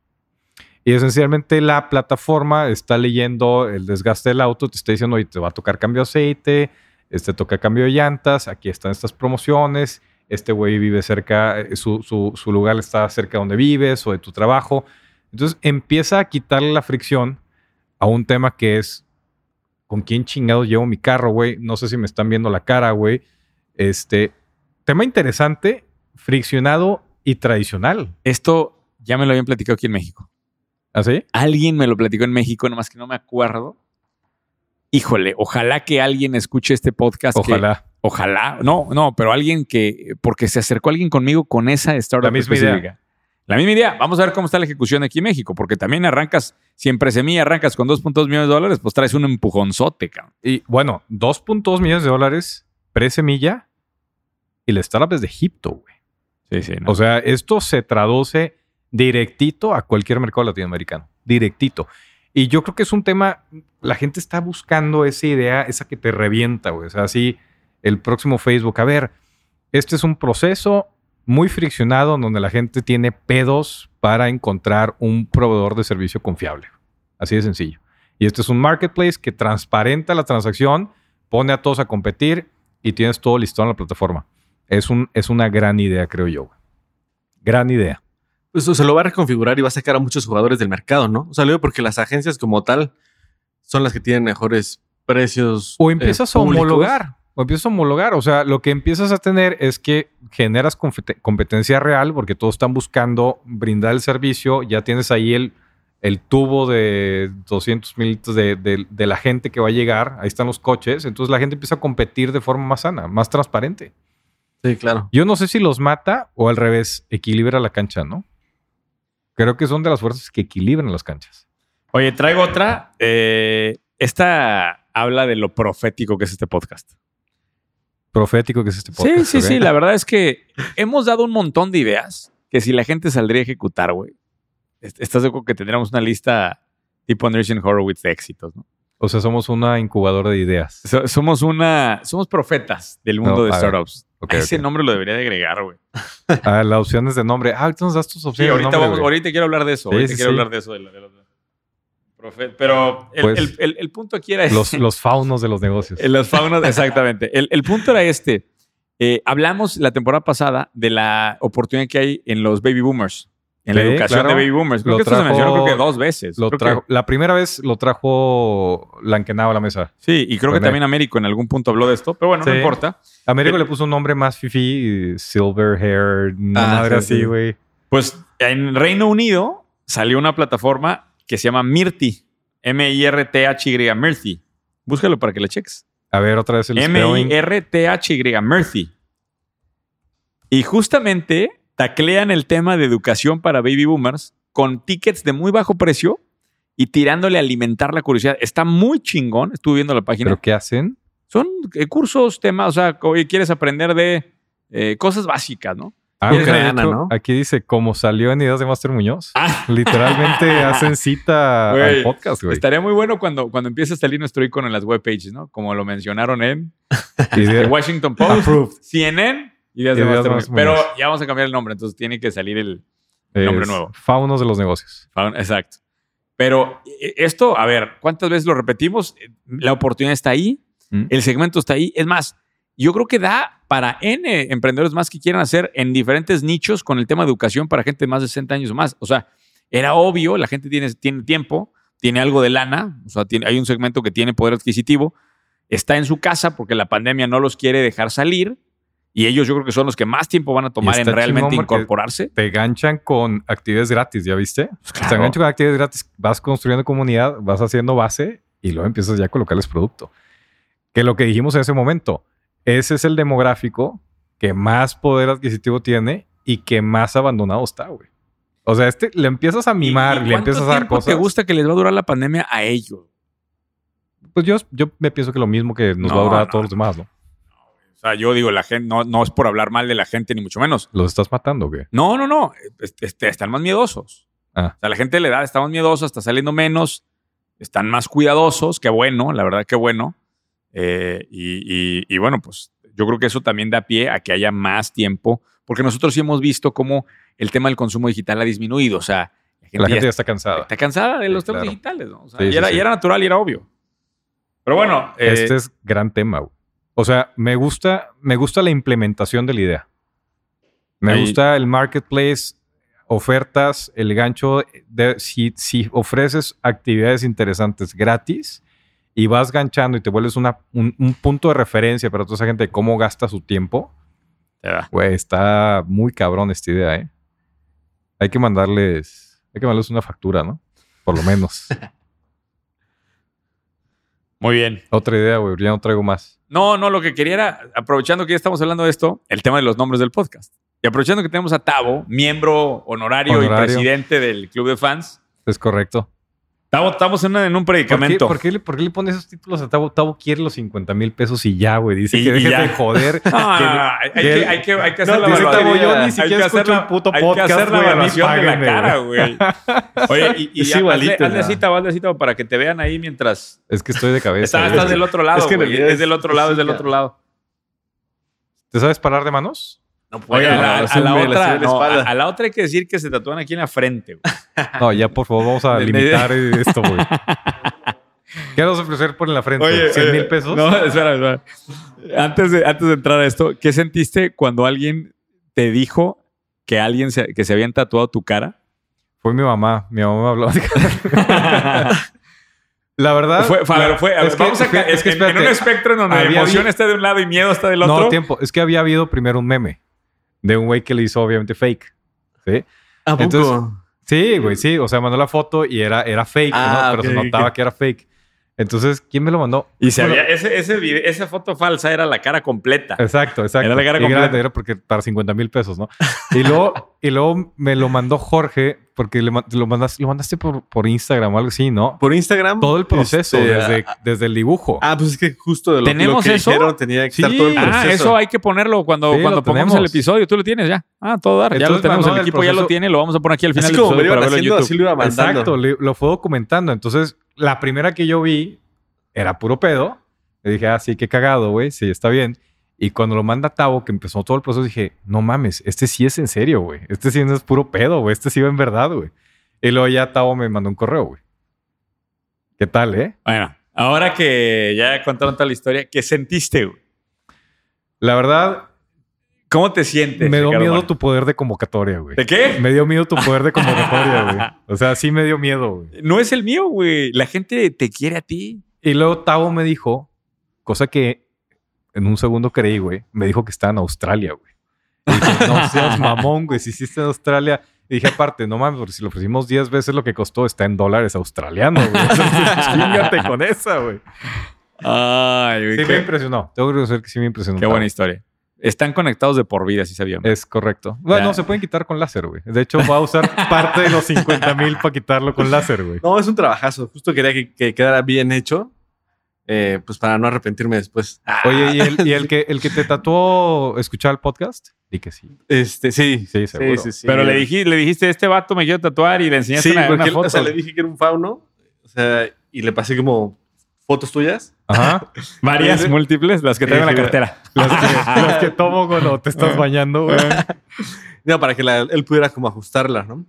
Y esencialmente la plataforma está leyendo el desgaste del auto, te está diciendo, oye, te va a tocar cambio de aceite, este toca cambio de llantas, aquí están estas promociones, este güey vive cerca, eh, su, su- su lugar está cerca donde vives o de tu trabajo. Entonces empieza a quitarle la fricción a un tema que es ¿con quién chingados llevo mi carro, güey? No sé si me están viendo la cara, güey. Este, tema interesante, friccionado y tradicional. Esto ya me lo habían platicado aquí en México. ¿Así? Alguien me lo platicó en México, nomás que no me acuerdo. Híjole, ojalá que alguien escuche este podcast. que- Ojalá. No, no, pero alguien que. Porque se acercó alguien conmigo con esa startup La misma específica. idea. La misma idea. Vamos a ver cómo está la ejecución aquí en México, porque también arrancas, siempre semilla, arrancas con 2.2 millones de dólares, pues traes un empujonzote, cabrón. Y bueno, 2.2 millones de dólares pre-semilla y la startup es de Egipto, güey. Sí, sí. ¿no? O sea, esto se traduce directito a cualquier mercado latinoamericano. Directito. Y yo creo que es un tema, la gente está buscando esa idea, esa que te revienta, güey. O sea, así el próximo Facebook. A ver, este es un proceso muy friccionado en donde la gente tiene pedos para encontrar un proveedor de servicio confiable. Así de sencillo. Y este es un marketplace que transparenta la transacción, pone a todos a competir y tienes todo listo en la plataforma. Es, un, es una gran idea, creo yo. Gran idea. Pues se lo va a reconfigurar y va a sacar a muchos jugadores del mercado, ¿no? O sea, lo digo porque las agencias como tal son las que tienen mejores precios. O eh, empiezas a homologar. O empiezas a homologar. O sea, lo que empiezas a tener es que generas competencia real porque todos están buscando brindar el servicio. Ya tienes ahí el, el tubo de 200 mililitros de, de- de la gente que va a llegar. Ahí están los coches. Entonces la gente empieza a competir de forma más sana, más transparente. Sí, claro. Yo no sé si los mata o al revés, equilibra la cancha, ¿no? Creo que son de las fuerzas que equilibran las canchas. Oye, traigo otra. Eh, esta habla de lo profético que es este podcast. Profético que es este podcast. Sí, sí, sí. La verdad es que hemos dado un montón de ideas que si la gente saldría a ejecutar, güey, est- estás de acuerdo que tendríamos una lista tipo Anderson Horowitz de éxitos, ¿no? O sea, somos una incubadora de ideas. So- somos una, somos profetas del mundo No, de startups. Ok, Ese nombre lo debería de agregar, güey. Ah, las opciones de nombre. Ah, nos das tus Sí, opciones ahorita, de nombre, vamos, ahorita quiero hablar de eso. Sí, ahorita sí, quiero sí. hablar de eso. de la- de los- Profe- Pero el, Pues, el- el- el punto aquí era este. Los, los faunos de los negocios. En Los faunos, exactamente. El, punto era este. Eh, hablamos la temporada pasada de la oportunidad que hay en los baby boomers. En la educación claro. de baby boomers. Creo Lo que esto se mencionó creo que dos veces. Lo que- la primera vez lo trajo Lankenau a la mesa. sí, y creo que también Américo en algún punto habló de esto, pero bueno, no importa. Américo Eh, le puso un nombre más fifi, silver hair, Ah, madre sí, así, sí. güey. Pues en Reino Unido salió una plataforma que se llama Mirti. M-I-R-T-H-Y, Mirti. Búscalo para que le cheques. A ver, otra vez el. M-I-R-T-H-Y, Mirti. Y justamente taclean el tema de educación para baby boomers con tickets de muy bajo precio y tirándole a alimentar la curiosidad. Está muy chingón. Estuve viendo la página. ¿Pero qué hacen? Son eh, cursos, temas, o sea, quieres aprender de eh, cosas básicas, ¿no? Ah. Aquí dice, como salió en Ideas de Master Muñoz. Ah. Literalmente hacen cita Güey, al podcast, güey. Estaría muy bueno cuando, cuando empiece a salir nuestro icono en las webpages, ¿no? Como lo mencionaron en el Washington Post, Approved. CNN Ideas de Master Muñoz. Pero ya vamos a cambiar el nombre, entonces tiene que salir el nombre Es nuevo. Faunos de los negocios. Exacto. Pero eh, esto, a ver, ¿cuántas veces lo repetimos? La oportunidad está ahí, Mm. el segmento está ahí. Es más, yo creo que da para N emprendedores más que quieran hacer en diferentes nichos con el tema de educación para gente de más de 60 años o más. O sea, era obvio, la gente tiene, tiene tiempo, tiene algo de lana, o sea, tiene, hay un segmento que tiene poder adquisitivo, está en su casa porque la pandemia no los quiere dejar salir y ellos yo creo que son los que más tiempo van a tomar en realmente incorporarse. Te ganchan con actividades gratis, ¿ya viste? Pues claro. Te enganchan con actividades gratis, vas construyendo comunidad, vas haciendo base y luego empiezas ya a colocarles producto. Que lo que dijimos en ese momento, ese es el demográfico que más poder adquisitivo tiene y que más abandonado está, güey. O sea, este le empiezas a mimar, ¿Y- y le empiezas a dar cosas. ¿Te gusta que les va a durar la pandemia a ellos? Pues yo, yo me pienso que lo mismo que nos No, va a durar a todos los demás, ¿no? O sea, yo digo, la gente, no, no es por hablar mal de la gente, ni mucho menos. ¿Los estás matando, güey? No, no, no. Este, este, están más miedosos. Ah. O sea, la gente de la edad está más miedosa, está saliendo menos, están más cuidadosos. Qué bueno, la verdad, qué bueno. Eh, y, y- y bueno, pues yo creo que eso también da pie a que haya más tiempo, porque nosotros sí hemos visto cómo el tema del consumo digital ha disminuido. O sea, la gente, La gente ya ya está cansada. está cansada de Sí, los temas claro. digitales, ¿no? O sea, Sí, y, sí, era, y era natural y era obvio. Pero bueno, eh, Este es gran tema, güey. O sea, me gusta, me gusta la implementación de la idea. Me Ahí- gusta el marketplace, ofertas, el gancho. De, si, si ofreces actividades interesantes gratis y vas ganchando y te vuelves una- un, un punto de referencia para toda esa gente de cómo gasta su tiempo, güey, está muy cabrón esta idea, ¿eh? Hay que mandarles, hay que mandarles una factura, ¿no? Por lo menos. Muy bien. Otra idea, güey, ya no traigo más. No, no, lo que quería era, aprovechando que ya estamos hablando de esto, el tema de los nombres del podcast. Y aprovechando que tenemos a Tavo, miembro honorario, y presidente del club de fans. Es correcto. Tavo, estamos en, un ¿Por qué, predicamento. por qué le, por qué le pones esos títulos a Tavo? Tavo quiere los 50 mil pesos y ya, güey. Dice Y- que de joder. Ah, hay, que- hay, que, hay que hacer No, la evaluación. Tavo, yo ni Hay siquiera que hacer la- puto Hay que podcast, hacer la evaluación de la cara, güey. Oye, y, y igualito, hazle, hazle cita, hazle cita para que te vean ahí mientras... Es que estoy de cabeza. Estás, güey. estás del otro lado, es que güey. Es del otro lado, es del otro lado. ¿Te sabes parar de manos? No Oye, a la, a otra, no, a, a la otra hay que decir que se tatúan aquí en la frente, güey. No, ya, por favor, vamos a limitar esto, güey. ¿Qué vas a ofrecer por en la frente? ¿100 mil pesos? No, espera, espera. Antes de, antes de entrar a esto, ¿qué sentiste cuando alguien te dijo que alguien se, que se habían tatuado tu cara? Fue mi mamá. Mi mamá me habló. la verdad. fue, fue- a ver, fue- a ver, es que- vamos a es que- ca- es que en- en, un espectro en donde Había- emoción está de un lado y miedo está del otro. No, tiempo. Es que había habido primero un meme de un güey que le hizo obviamente fake. ¿Sí? ¿A poco? Entonces- Sí, güey, sí. O sea, mandó la foto y era, era fake, Ah, ¿no? Pero se notaba que era fake. Entonces, ¿quién me lo mandó? y se había- ese, ese video- esa foto falsa era la cara completa. Exacto, exacto. Era la cara y completa. grande, era porque para 50 mil pesos, ¿no? Y luego, y luego me lo mandó Jorge, porque le, lo, mandaste, lo mandaste por, por Instagram o algo así, ¿no? Por Instagram. Todo el proceso, este, desde, desde el dibujo. Ah, pues es que justo de lo, ¿Tenemos lo que eso? dijeron tenía que Sí. estar todo el proceso. Ah, eso hay que ponerlo cuando, Sí, cuando pongamos tenemos. el episodio. Tú lo tienes ya. Ah, todo dar. ya lo tenemos. El el equipo ya lo tiene. Lo vamos a poner aquí al final Así del episodio para verlo en YouTube. así lo iba mandando. Exacto, le- lo fue documentando. Entonces, la primera que yo vi era puro pedo. Le dije, ah, sí, qué cagado, güey. Sí, está bien. Y cuando lo manda Tavo, que empezó todo el proceso, dije, no mames, este sí es en serio, güey. Este sí no es puro pedo, güey. Este sí va en verdad, güey. Y luego ya Tavo me mandó un correo, güey. ¿Qué tal, eh? Bueno, ahora que ya contaron toda la historia, ¿qué sentiste, güey? La verdad, ¿Cómo te sientes? me dio Ricardo miedo tu poder de convocatoria, güey. ¿De qué? Me dio miedo tu poder de convocatoria, güey. O sea, sí me dio miedo, güey. No es el mío, güey. La gente te quiere a ti. Y luego Tavo me dijo, cosa que en un segundo creí, güey, me dijo que estaba en Australia, güey. Y dije, no seas mamón, güey, si hiciste en Australia. Y dije, aparte, no mames, porque si lo ofrecimos 10 veces lo que costó, está en dólares australianos, güey. Chingate con esa, güey. Ay, güey. Sí me impresionó. Tengo que reconocer que sí me impresionó. qué buena historia. Están conectados de por vida, si sabían. Es correcto. Bueno, no, se pueden quitar con láser, güey. De hecho, va a usar parte de los 50 mil para quitarlo con láser, güey. No, es un trabajazo. Justo quería que, que quedara bien hecho. Eh, pues para no arrepentirme después. Oye, ¿y el, y el que, el que te tatuó escuchar el podcast? Di que sí. Este, sí. Sí, seguro. Pero le, dijiste, le dijiste, este vato me quiero tatuar y le enseñaste Sí, una, porque una él- foto. o sea, le dije que era un fauno. O sea, y le pasé como fotos tuyas. Ajá. Varias, Sí. múltiples, las que traigo en la Sí, cartera. Las que, las que tomo cuando te estás bañando, güey. No, para que la- él pudiera como ajustarlas, ¿no?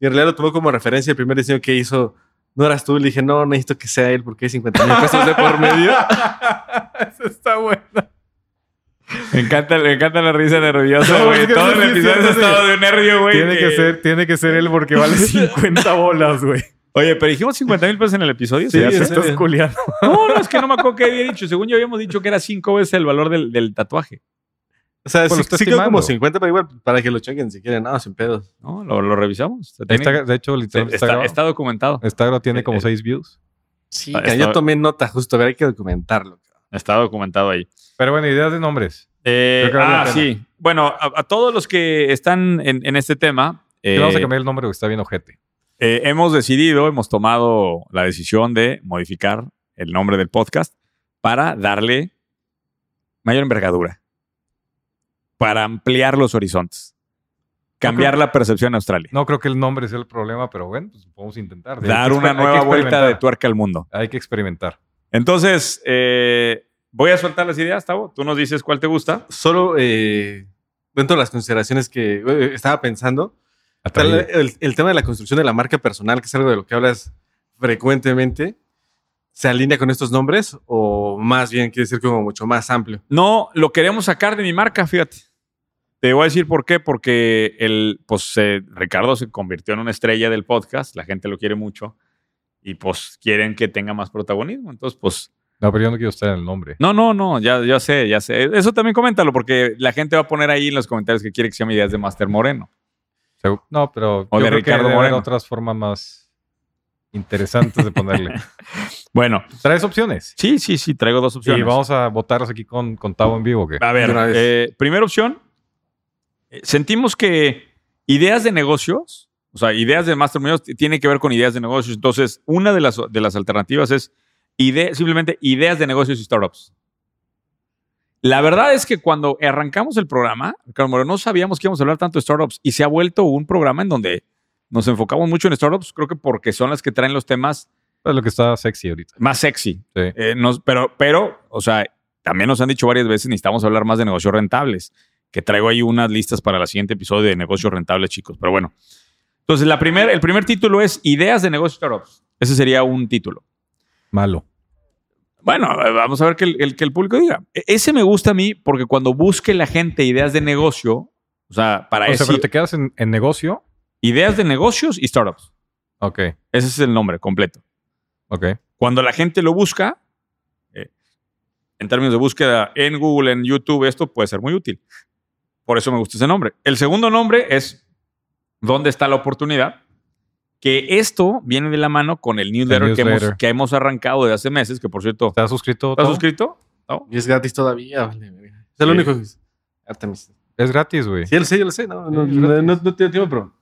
Y en realidad lo tomó como referencia. El primer diseño que hizo no eras tú. Le dije, no, necesito que sea él porque hay 50 mil pesos de por medio. Eso está bueno. Me encanta, me encanta la risa nerviosa, güey. Todo sí, el sí, episodio sí, ha sí. estado de nervio, güey. Tiene que ser, tiene que ser él porque vale 50 bolas, güey. Oye, pero dijimos 50 mil pesos en el episodio. Sí, serio. Estás culiando. No, no, es que no me acuerdo qué había dicho. Según yo habíamos dicho que era cinco veces el valor del, del tatuaje. O sea, Pues sí, sí quedó como estimando. 50, pero igual para que lo chequen si quieren. No, sin pedos. ¿No? Lo, lo revisamos. Está, de hecho, literalmente está, está, está documentado. Está tiene Eh, como eh. 6 views. Sí, está- yo tomé nota justo, pero hay que documentarlo. Está documentado ahí. Pero bueno, ideas de nombres. Eh, ah, sí. Bueno, a, a todos los que están en, en este tema, Le eh, vamos a cambiar el nombre porque está bien ojete. eh, hemos decidido, hemos tomado la decisión de modificar el nombre del podcast para darle mayor envergadura, para ampliar los horizontes, cambiar la percepción en Australia, No creo que el nombre sea el problema, pero bueno, pues podemos intentar. Dar una nueva vuelta de tuerca al mundo. Hay que experimentar. Entonces, eh, voy a soltar las ideas, Tavo. Tú nos dices cuál te gusta. Solo eh, dentro de las consideraciones que eh, estaba pensando, el- el tema de la construcción de la marca personal, que es algo de lo que hablas frecuentemente, ¿se alinea con estos nombres o más bien quiere decir como mucho más amplio? No, lo queremos sacar de mi marca, fíjate. Te voy a decir por qué, porque el, pues, eh, Ricardo se convirtió en una estrella del podcast, la gente lo quiere mucho y pues quieren que tenga más protagonismo. Entonces, pues, No, pero yo no quiero estar en el nombre. no, no, no, ya, ya sé, ya sé. Eso también coméntalo, porque la gente va a poner ahí en los comentarios que quiere que se llame Ideas de Master Moreno. No, pero O yo de creo Ricardo que debe haber Moreno. otras formas más interesantes de ponerle. Bueno, ¿Traes opciones? sí, sí, sí, traigo dos opciones. Y vamos a votarlas aquí con, con Tavo en vivo. A ver, eh, primera opción. Eh, Sentimos que ideas de negocios, o sea, ideas de Master Millennials t- tiene que ver con ideas de negocios. Entonces, una de las, de las alternativas es ide- simplemente ideas de negocios y startups. La verdad es que cuando arrancamos el programa, Ricardo no sabíamos que íbamos a hablar tanto de startups y se ha vuelto un programa en donde nos enfocamos mucho en startups, creo que porque son las que traen los temas Es lo que está sexy ahorita. más sexy. Sí. Eh, nos- pero, pero, o sea, también nos han dicho varias veces, necesitamos hablar más de negocios rentables, que traigo ahí unas listas para el siguiente episodio de negocios rentables, chicos. Pero bueno. Entonces, la primer, el primer título es Ideas de negocios startups. Ese sería un título. Malo. Bueno, vamos a ver que el, el- que el público diga. E- Ese me gusta a mí porque cuando busque la gente ideas de negocio, o sea, para O sea, eso, pero te quedas en, en negocio. ideas de negocios y startups. Ok, Ese es el nombre completo. ok. Cuando la gente lo busca, eh, en términos de búsqueda en Google, en YouTube, esto puede ser muy útil. Por eso me gusta ese nombre. El segundo nombre es ¿Dónde está la oportunidad? Que esto viene de la mano con el newsletter, Que, hemos, newsletter. que hemos arrancado de hace meses, que por cierto, ¿Estás suscrito? ¿estás suscrito? ¿No? Y es gratis todavía. Vale, es Sí. único que es. Artemis. Es gratis, güey. Sí, yo lo sé, yo lo sé. No, no, no, no, no tengo tiempo, pero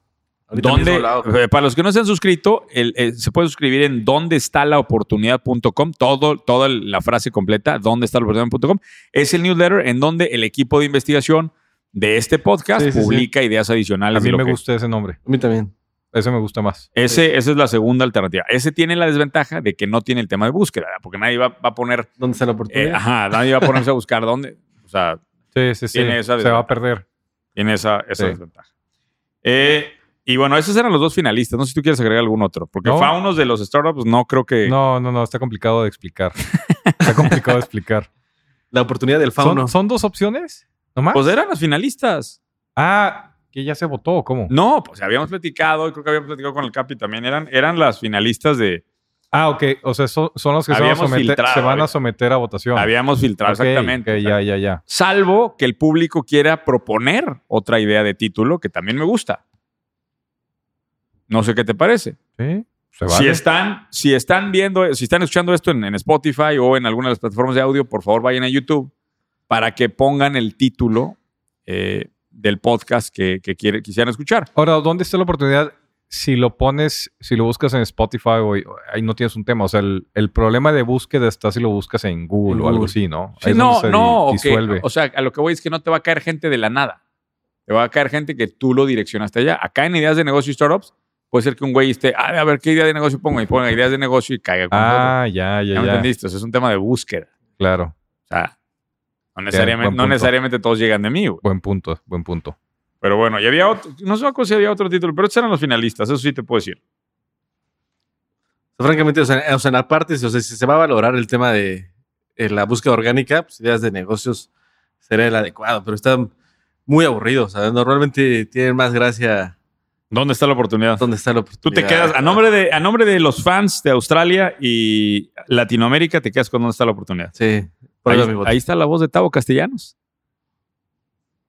¿Dónde, eh, para los que no se han suscrito, el- eh, se puede suscribir en donde está la oportunidad.com, todo, toda la frase completa, donde está la oportunidad.com. Es el newsletter en donde el equipo de investigación de este podcast Sí, sí, sí. publica ideas A adicionales. mí de lo me que- gusta ese nombre. A mí también. Ese me gusta más. Ese, esa es la segunda alternativa. Ese tiene la desventaja de que no tiene el tema de búsqueda, porque nadie va, va a poner, ¿Dónde está la eh, oportunidad? ajá, nadie va a ponerse a buscar dónde. O sea, Sí, sí, sí. Tiene esa Se va a perder. tiene esa, esa Sí. desventaja. Eh, y bueno, esos eran los dos finalistas. No sé si tú quieres agregar algún otro, porque No. Faunos de los startups no creo que. No, no, no. Está complicado de explicar. está complicado de explicar. La oportunidad del fauno. ¿Son, ¿Son dos opciones? ¿Nomás? Pues eran las finalistas. ah, que ya se votó. ¿o ¿Cómo? No, pues habíamos platicado, y creo que habíamos platicado con el Capi también. Eran, eran las finalistas de. Ah, ok. O sea, son, son los que se van, a someter, filtrado, se van había- a someter a votación. Habíamos filtrado exactamente. ok, O sea, ya, ya, ya. Salvo que el público quiera proponer otra idea de título que también me gusta. No sé qué te parece. Sí, Si están, si están viendo, si están escuchando esto en, en Spotify o en alguna de las plataformas de audio, por favor vayan a YouTube para que pongan el título eh, del podcast que, que quiere- quisieran escuchar. Ahora, ¿dónde está la oportunidad? Si lo pones, si lo buscas en Spotify o ahí no tienes un tema. O sea, el, el problema de búsqueda está si lo buscas en Google o algo así, ¿no? Sí, no, se no, di- ok. disuelve. o sea, a lo que voy es que no te va a caer gente de la nada. Te va a caer gente que tú lo direccionaste allá. Acá en ideas de negocio y startups, puede ser que un güey esté, "Ah, a ver qué idea de negocio pongo y ponga ideas de negocio y caiga con todo. ah, ya, ya, ¿Ya me entendiste? O sea, es un tema de búsqueda. Claro. O sea, no necesariamente, no todos llegan de mí, güey. Buen punto, buen punto. Pero bueno, y había otro, no sé si había otro título, pero estos eran los finalistas, eso sí te puedo decir. Francamente, o sea, o sea, en aparte, o sea, si se va a valorar el tema de eh, la búsqueda orgánica, pues ideas de negocios sería el adecuado, pero está muy aburrido. O sea, normalmente tienen más gracia ¿Dónde está la oportunidad? dónde está la Tú oportunidad. te quedas, a nombre, de, a nombre de los fans de Australia y Latinoamérica, te quedas con dónde está la oportunidad. Sí, ahí, Ahí, va mi voto. ahí está la voz de Tavo Castellanos.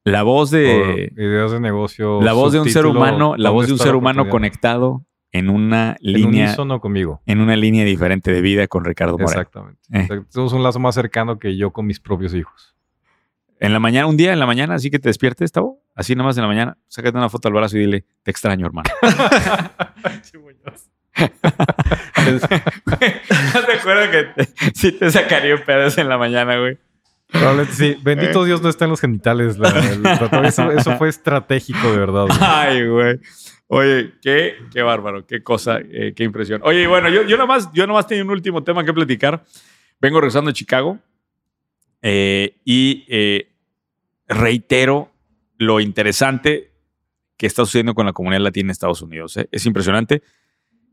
La voz Por de, ideas de negocio. la voz de un ser humano, la ¿dónde voz de un ser humano conectado en una En línea, unísono conmigo. en una línea diferente de vida con Ricardo Moreno. Exactamente. Eh. Somos un lazo más cercano que yo con mis propios hijos. En la mañana, un día en la mañana, así que te despiertes, Tavo, así nomás en la mañana, sácate una foto al brazo y dile, te extraño, hermano. ¿No te acuerdas que te- sí te sacaría un pedazo en la mañana, güey? Probablemente sí. Bendito Dios no está en los genitales. la- eso, eso fue estratégico, de verdad. güey. Ay, güey. Oye, qué, qué bárbaro, qué cosa, eh, qué impresión. Oye, bueno, yo, yo nomás, yo nomás tenía un último tema que platicar. Vengo regresando de Chicago eh, y eh, reitero lo interesante que está sucediendo con la comunidad latina en Estados Unidos. eh. Es impresionante.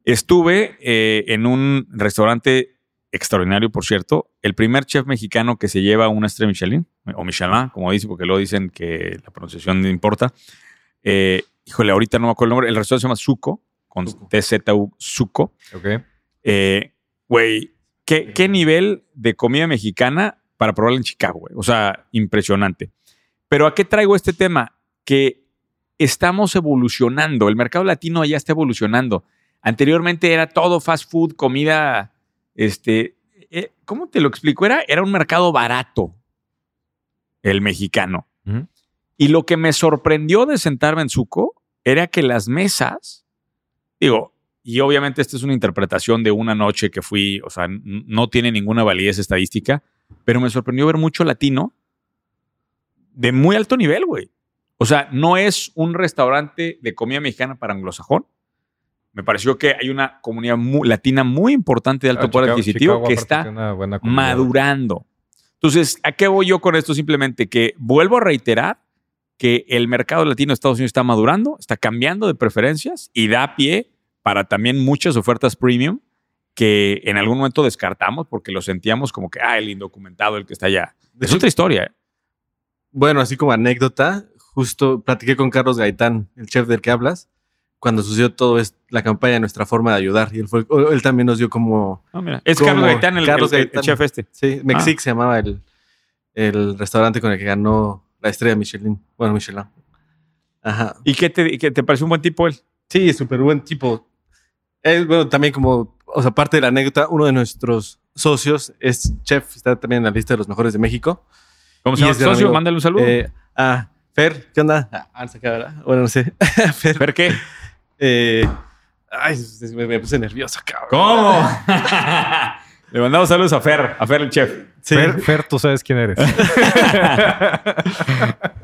Estuve eh, en un restaurante extraordinario, por cierto, el primer chef mexicano que se lleva una estrella Michelin, o Michelin, como dice, porque luego dicen que la pronunciación no importa. Eh, híjole, ahorita no me acuerdo el nombre. El restaurante se llama Suco, con. TZU Suco. Ok. Eh, Güey, ¿qué, qué nivel de comida mexicana para probarla en Chicago, güey. O sea, impresionante. Pero ¿a qué traigo este tema? Que estamos evolucionando. El mercado latino ya está evolucionando. Anteriormente era todo fast food, comida, este, eh, ¿cómo te lo explico? Era, era un mercado barato, el mexicano. Y lo que me sorprendió de sentarme en Suco era que las mesas, digo, y obviamente esta es una interpretación de una noche que fui, o sea, no tiene ninguna validez estadística, pero me sorprendió ver mucho latino de muy alto nivel, güey. O sea, no es un restaurante de comida mexicana para anglosajón. Me pareció que hay una comunidad mu- latina muy importante de alto Ah, poder Chicago- adquisitivo Chicago que está madurando. Entonces, ¿a qué voy yo con esto? Simplemente que vuelvo a reiterar que el mercado latino de Estados Unidos está madurando, está cambiando de preferencias y da pie para también muchas ofertas premium que en algún momento descartamos porque lo sentíamos como que, ah, el indocumentado, el que está allá. De Es hecho, otra historia. ¿eh? Bueno, así como anécdota, justo platiqué con Carlos Gaitán, el chef del que hablas, cuando sucedió todo es la campaña nuestra forma de ayudar. Y él, fue, él también nos dio como, mira, es. Carlos Gaitán, el, Carlos el- chef este. sí, Mexic se llamaba el, el restaurante con el que ganó la estrella Michelin. Bueno, Michelin. Ajá. ¿Y qué te, qué te pareció un buen tipo él? Sí, súper buen tipo. Él, bueno, también como, o sea, parte de la anécdota, uno de nuestros socios es chef, está también en la lista de los mejores de México. ¿Cómo se llama es socio? amigo. Mándale un saludo. Eh, ah, Fer, ¿qué onda? Ah, acá, ¿verdad? Bueno, no sé. Fer, ¿Ver qué? Eh, ay, me, me puse nervioso, cabrón. ¿Cómo? Le mandamos saludos a Fer, a Fer el chef. Sí. Fer, Fer, tú sabes quién eres.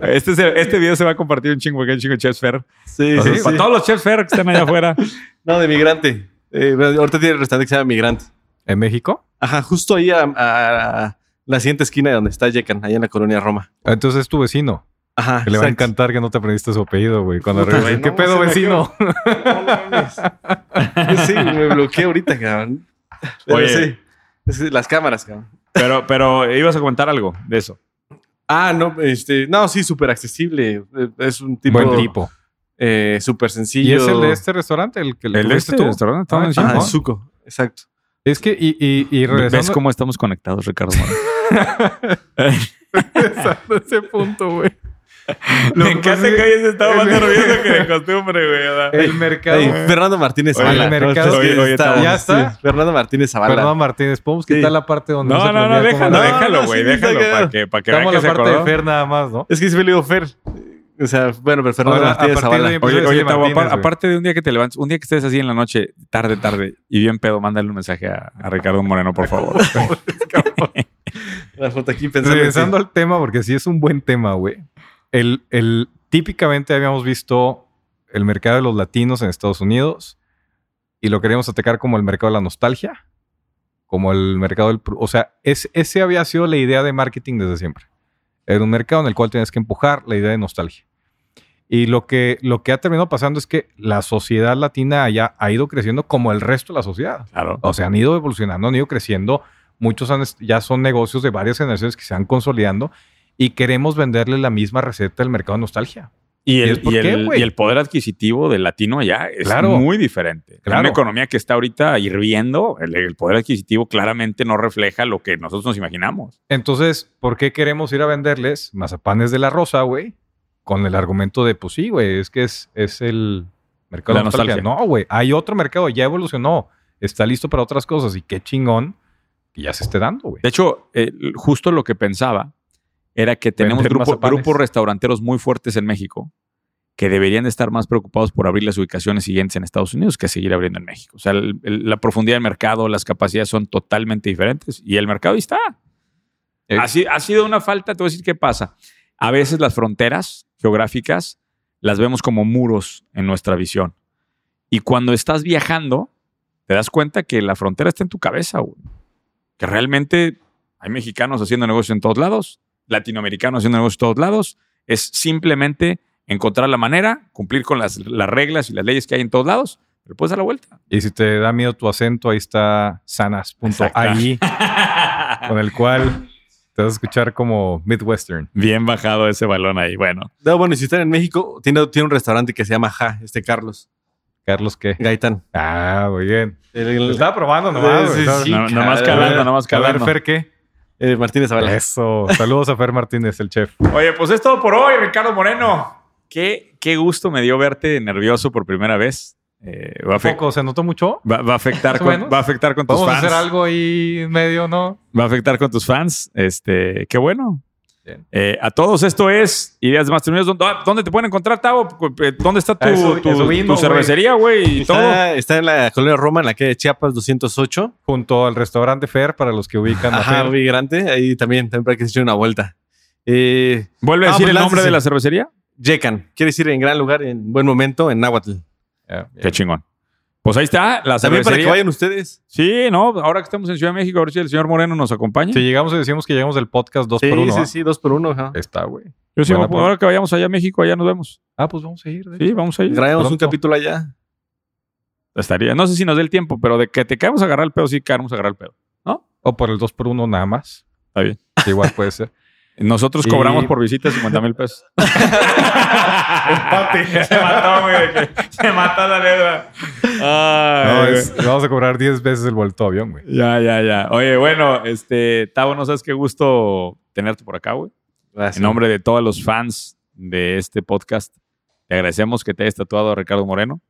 Este, se- este video se va a compartir un chingo porque un chingo de chefs Fer. Sí, sí, Para sí. todos los chefs Fer que están allá afuera. No, de migrante. Eh, ahorita tiene el restaurante que se llama Migrante. ¿En México? Ajá, justo ahí a, a- a la siguiente esquina de donde está Yecan, allá en la colonia Roma. Entonces es tu vecino. Ajá. Que le va a exacto. encantar que no te aprendiste su apellido, güey. Cuando Puta, regreses. ¿Qué no, pedo, vecino? No mames. Sí, me bloqueé ahorita, cabrón. Pero Oye. sí. Las cámaras, cabrón. Pero, pero ibas a comentar algo de eso. Ah, no, este, no, sí, súper accesible. Es un tipo, Buen tipo. eh, súper sencillo. ¿Y es el de este restaurante? ¿El que le El de este tú? restaurante, Ah. Ah, suco, exacto. Es que, y, y, y regresando ¿Ves cómo estamos conectados, Ricardo? A ese punto, güey. Lo Me encanta que hayas estado más el- nervioso que de costumbre, güey. El mercado. Ey, Fernando Martínez Oye, Zavala. el mercado- Oye, oye, está- ¿ya está? sí, Fernando Martínez Zavala. Perdón, Martínez, ¿podemos Sí. quitar la parte donde No, no, no, déjalo, déjalo, güey, sí, déjalo para que, para que vean que la se parte acordó. de Fer nada más, ¿no? Es que sí me le digo Fer. O sea, bueno, pero Fernando Ahora, Martínez de Zavala. Oye, oye, Tavo, Martínez, aparte de un día que te levantes, un día que estés así en la noche, tarde, tarde, y bien pedo, mándale un mensaje a, a Ricardo Moreno, por favor. La foto aquí pensando. Regresando al tema, porque sí es un buen tema, güey. El, el, típicamente habíamos visto el mercado de los latinos en Estados Unidos y lo queríamos atacar como el mercado de la nostalgia, como el mercado del... O sea, es, ese había sido la idea de marketing desde siempre. Era un mercado en el cual tienes que empujar la idea de nostalgia. Y lo que, lo que ha terminado pasando es que la sociedad latina allá ha ido creciendo como el resto de la sociedad. Claro. O sea, han ido evolucionando, han ido creciendo. Muchos han ya son negocios de varias generaciones que se han consolidando y queremos venderle la misma receta al mercado de nostalgia. Y ¿Y el, y el- y el poder adquisitivo del latino allá es Claro. muy diferente. Claro. Una economía que está ahorita hirviendo, el, el poder adquisitivo claramente no refleja lo que nosotros nos imaginamos. Entonces, ¿por qué queremos ir a venderles mazapanes de la rosa, güey? Con el argumento de, pues sí, güey, es que es, es el mercado de nostalgia. nostalgia. No, güey, hay otro mercado, ya evolucionó, está listo para otras cosas y qué chingón que ya se esté dando, güey. De hecho, eh, justo lo que pensaba era que tenemos grupo- grupos restauranteros muy fuertes en México que deberían de estar más preocupados por abrir las ubicaciones siguientes en Estados Unidos que seguir abriendo en México. O sea, el- el- la profundidad del mercado, las capacidades son totalmente diferentes y el mercado ahí está. Eh, Ha, si- ha sido una falta, te voy a decir qué pasa. A veces las fronteras geográficas las vemos como muros en nuestra visión. Y cuando estás viajando, te das cuenta que la frontera está en tu cabeza, güey. Que realmente hay mexicanos haciendo negocios en todos lados, latinoamericanos haciendo negocios en todos lados. Es simplemente encontrar la manera, cumplir con las, las reglas y las leyes que hay en todos lados, pero puedes dar la vuelta. Y si te da miedo tu acento, ahí está sanas.ai, con el cual te vas a escuchar como Midwestern. Bien bajado ese balón ahí. Bueno, No, bueno, y si están en México, tiene, tiene un restaurante que se llama Ja, este Carlos Carlos, ¿qué? Gaitán. Ah, muy bien. El, el- Estaba probando nomás, Sí, sí, no, nomás calando, nomás A ver, calando. Fer, ¿qué? Eh, Martínez Zavala. Eso. Saludos a Fer Martínez, el chef. Oye, pues es todo por hoy, Ricardo Moreno. Qué, qué gusto me dio verte nervioso por primera vez. Eh, va, a afe- Poco, ¿se notó mucho? va- va a afectar con, va a afectar con tus Vamos a fans. hacer algo ahí en medio, ¿no? Va a afectar con tus fans. Este, qué bueno. Eh, a todos, esto es Ideas de Master Unidos. ¿Dónde, dónde te pueden encontrar, Tavo? ¿Dónde está tu, Ah, eso- tu- eso vino, tu cervecería, güey? Está, está en la colonia Roma, en la calle Chiapas 208. Junto al restaurante Fer, para los que ubican Ajá, migrante. Ahí también, también para que se echen una vuelta. Eh, ¿Vuelve a Ah, decir pues el nombre láncese. de la cervecería? Yecan. Quiere decir en gran lugar, en buen momento, en Náhuatl. Qué chingón. Pues ahí está, la También para que vayan ustedes. Sí, no, ahora que estamos en Ciudad de México, a ver si el señor Moreno nos acompaña. Si llegamos y decimos que llegamos del podcast 2 Sí, por 1 sí, sí, dos por uno. ajá. Está, güey. Yo sí, pues, ahora que vayamos allá a México, allá nos vemos. Ah, pues vamos a ir. Sí, vamos a ir. Grabamos un capítulo allá. Estaría. No sé si nos dé el tiempo, pero de que te caemos a agarrar el pedo, sí caemos a agarrar el pedo. O por el 2 por 1 nada más. Está bien. Que igual puede ser. Nosotros Y- cobramos por visita 50 mil pesos. Se mató, güey. Se mató la deuda. Ay, No, güey. es- vamos a cobrar 10 veces el vuelto avión, güey. Ya, ya, ya. Oye, bueno, este, Tavo, no sabes qué gusto tenerte por acá, güey. Gracias. En nombre de todos los fans de este podcast, te agradecemos que te hayas tatuado a Ricardo Moreno.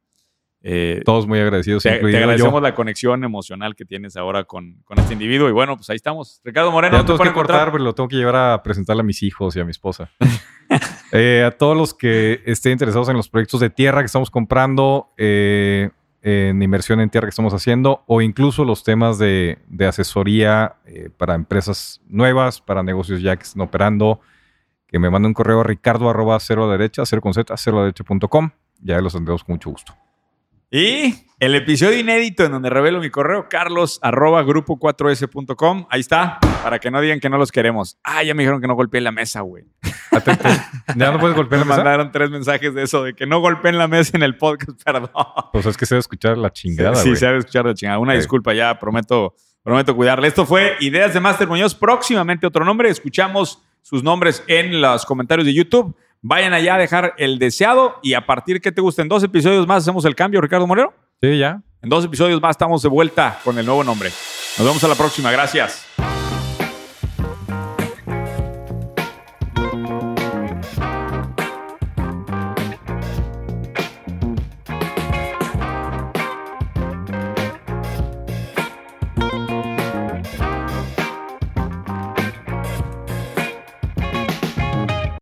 Eh, Todos muy agradecidos, te, te agradecemos yo. la conexión emocional que tienes ahora con, con este individuo. Y bueno, pues ahí estamos. Ricardo Moreno, Ya ¿dónde tengo te que encontrar? cortar, pero lo tengo que llevar a presentarle a mis hijos y a mi esposa. Eh, a todos los que estén interesados en los proyectos de tierra que estamos comprando, eh, en inversión en tierra que estamos haciendo, o incluso los temas de, de asesoría eh, para empresas nuevas, para negocios ya que están operando, que me manden un correo a ricardo arroba cero derecha, cero con z, cero derecha.com. Ya los tendremos con mucho gusto. Y el episodio inédito en donde revelo mi correo, carlos arroba grupo 4s.com. Ahí está, para que no digan que no los queremos. Ah, ya me dijeron que no golpeé la mesa, güey. ¿Ya no puedes golpear Me la mesa? mandaron tres mensajes de eso, de que no golpeen la mesa en el podcast, perdón. Pues es que se debe escuchar la chingada, sí, güey. se debe escuchar de chingada. Una disculpa, ya prometo, prometo cuidarle. Esto fue Ideas de Master Muñoz. Próximamente otro nombre. Escuchamos sus nombres en los comentarios de YouTube. Vayan allá a dejar el deseado y a partir que te gusten dos episodios más hacemos el cambio, Ricardo Moreno. Sí, ya. En dos episodios más estamos de vuelta con el nuevo nombre. Nos vemos a la próxima. Gracias.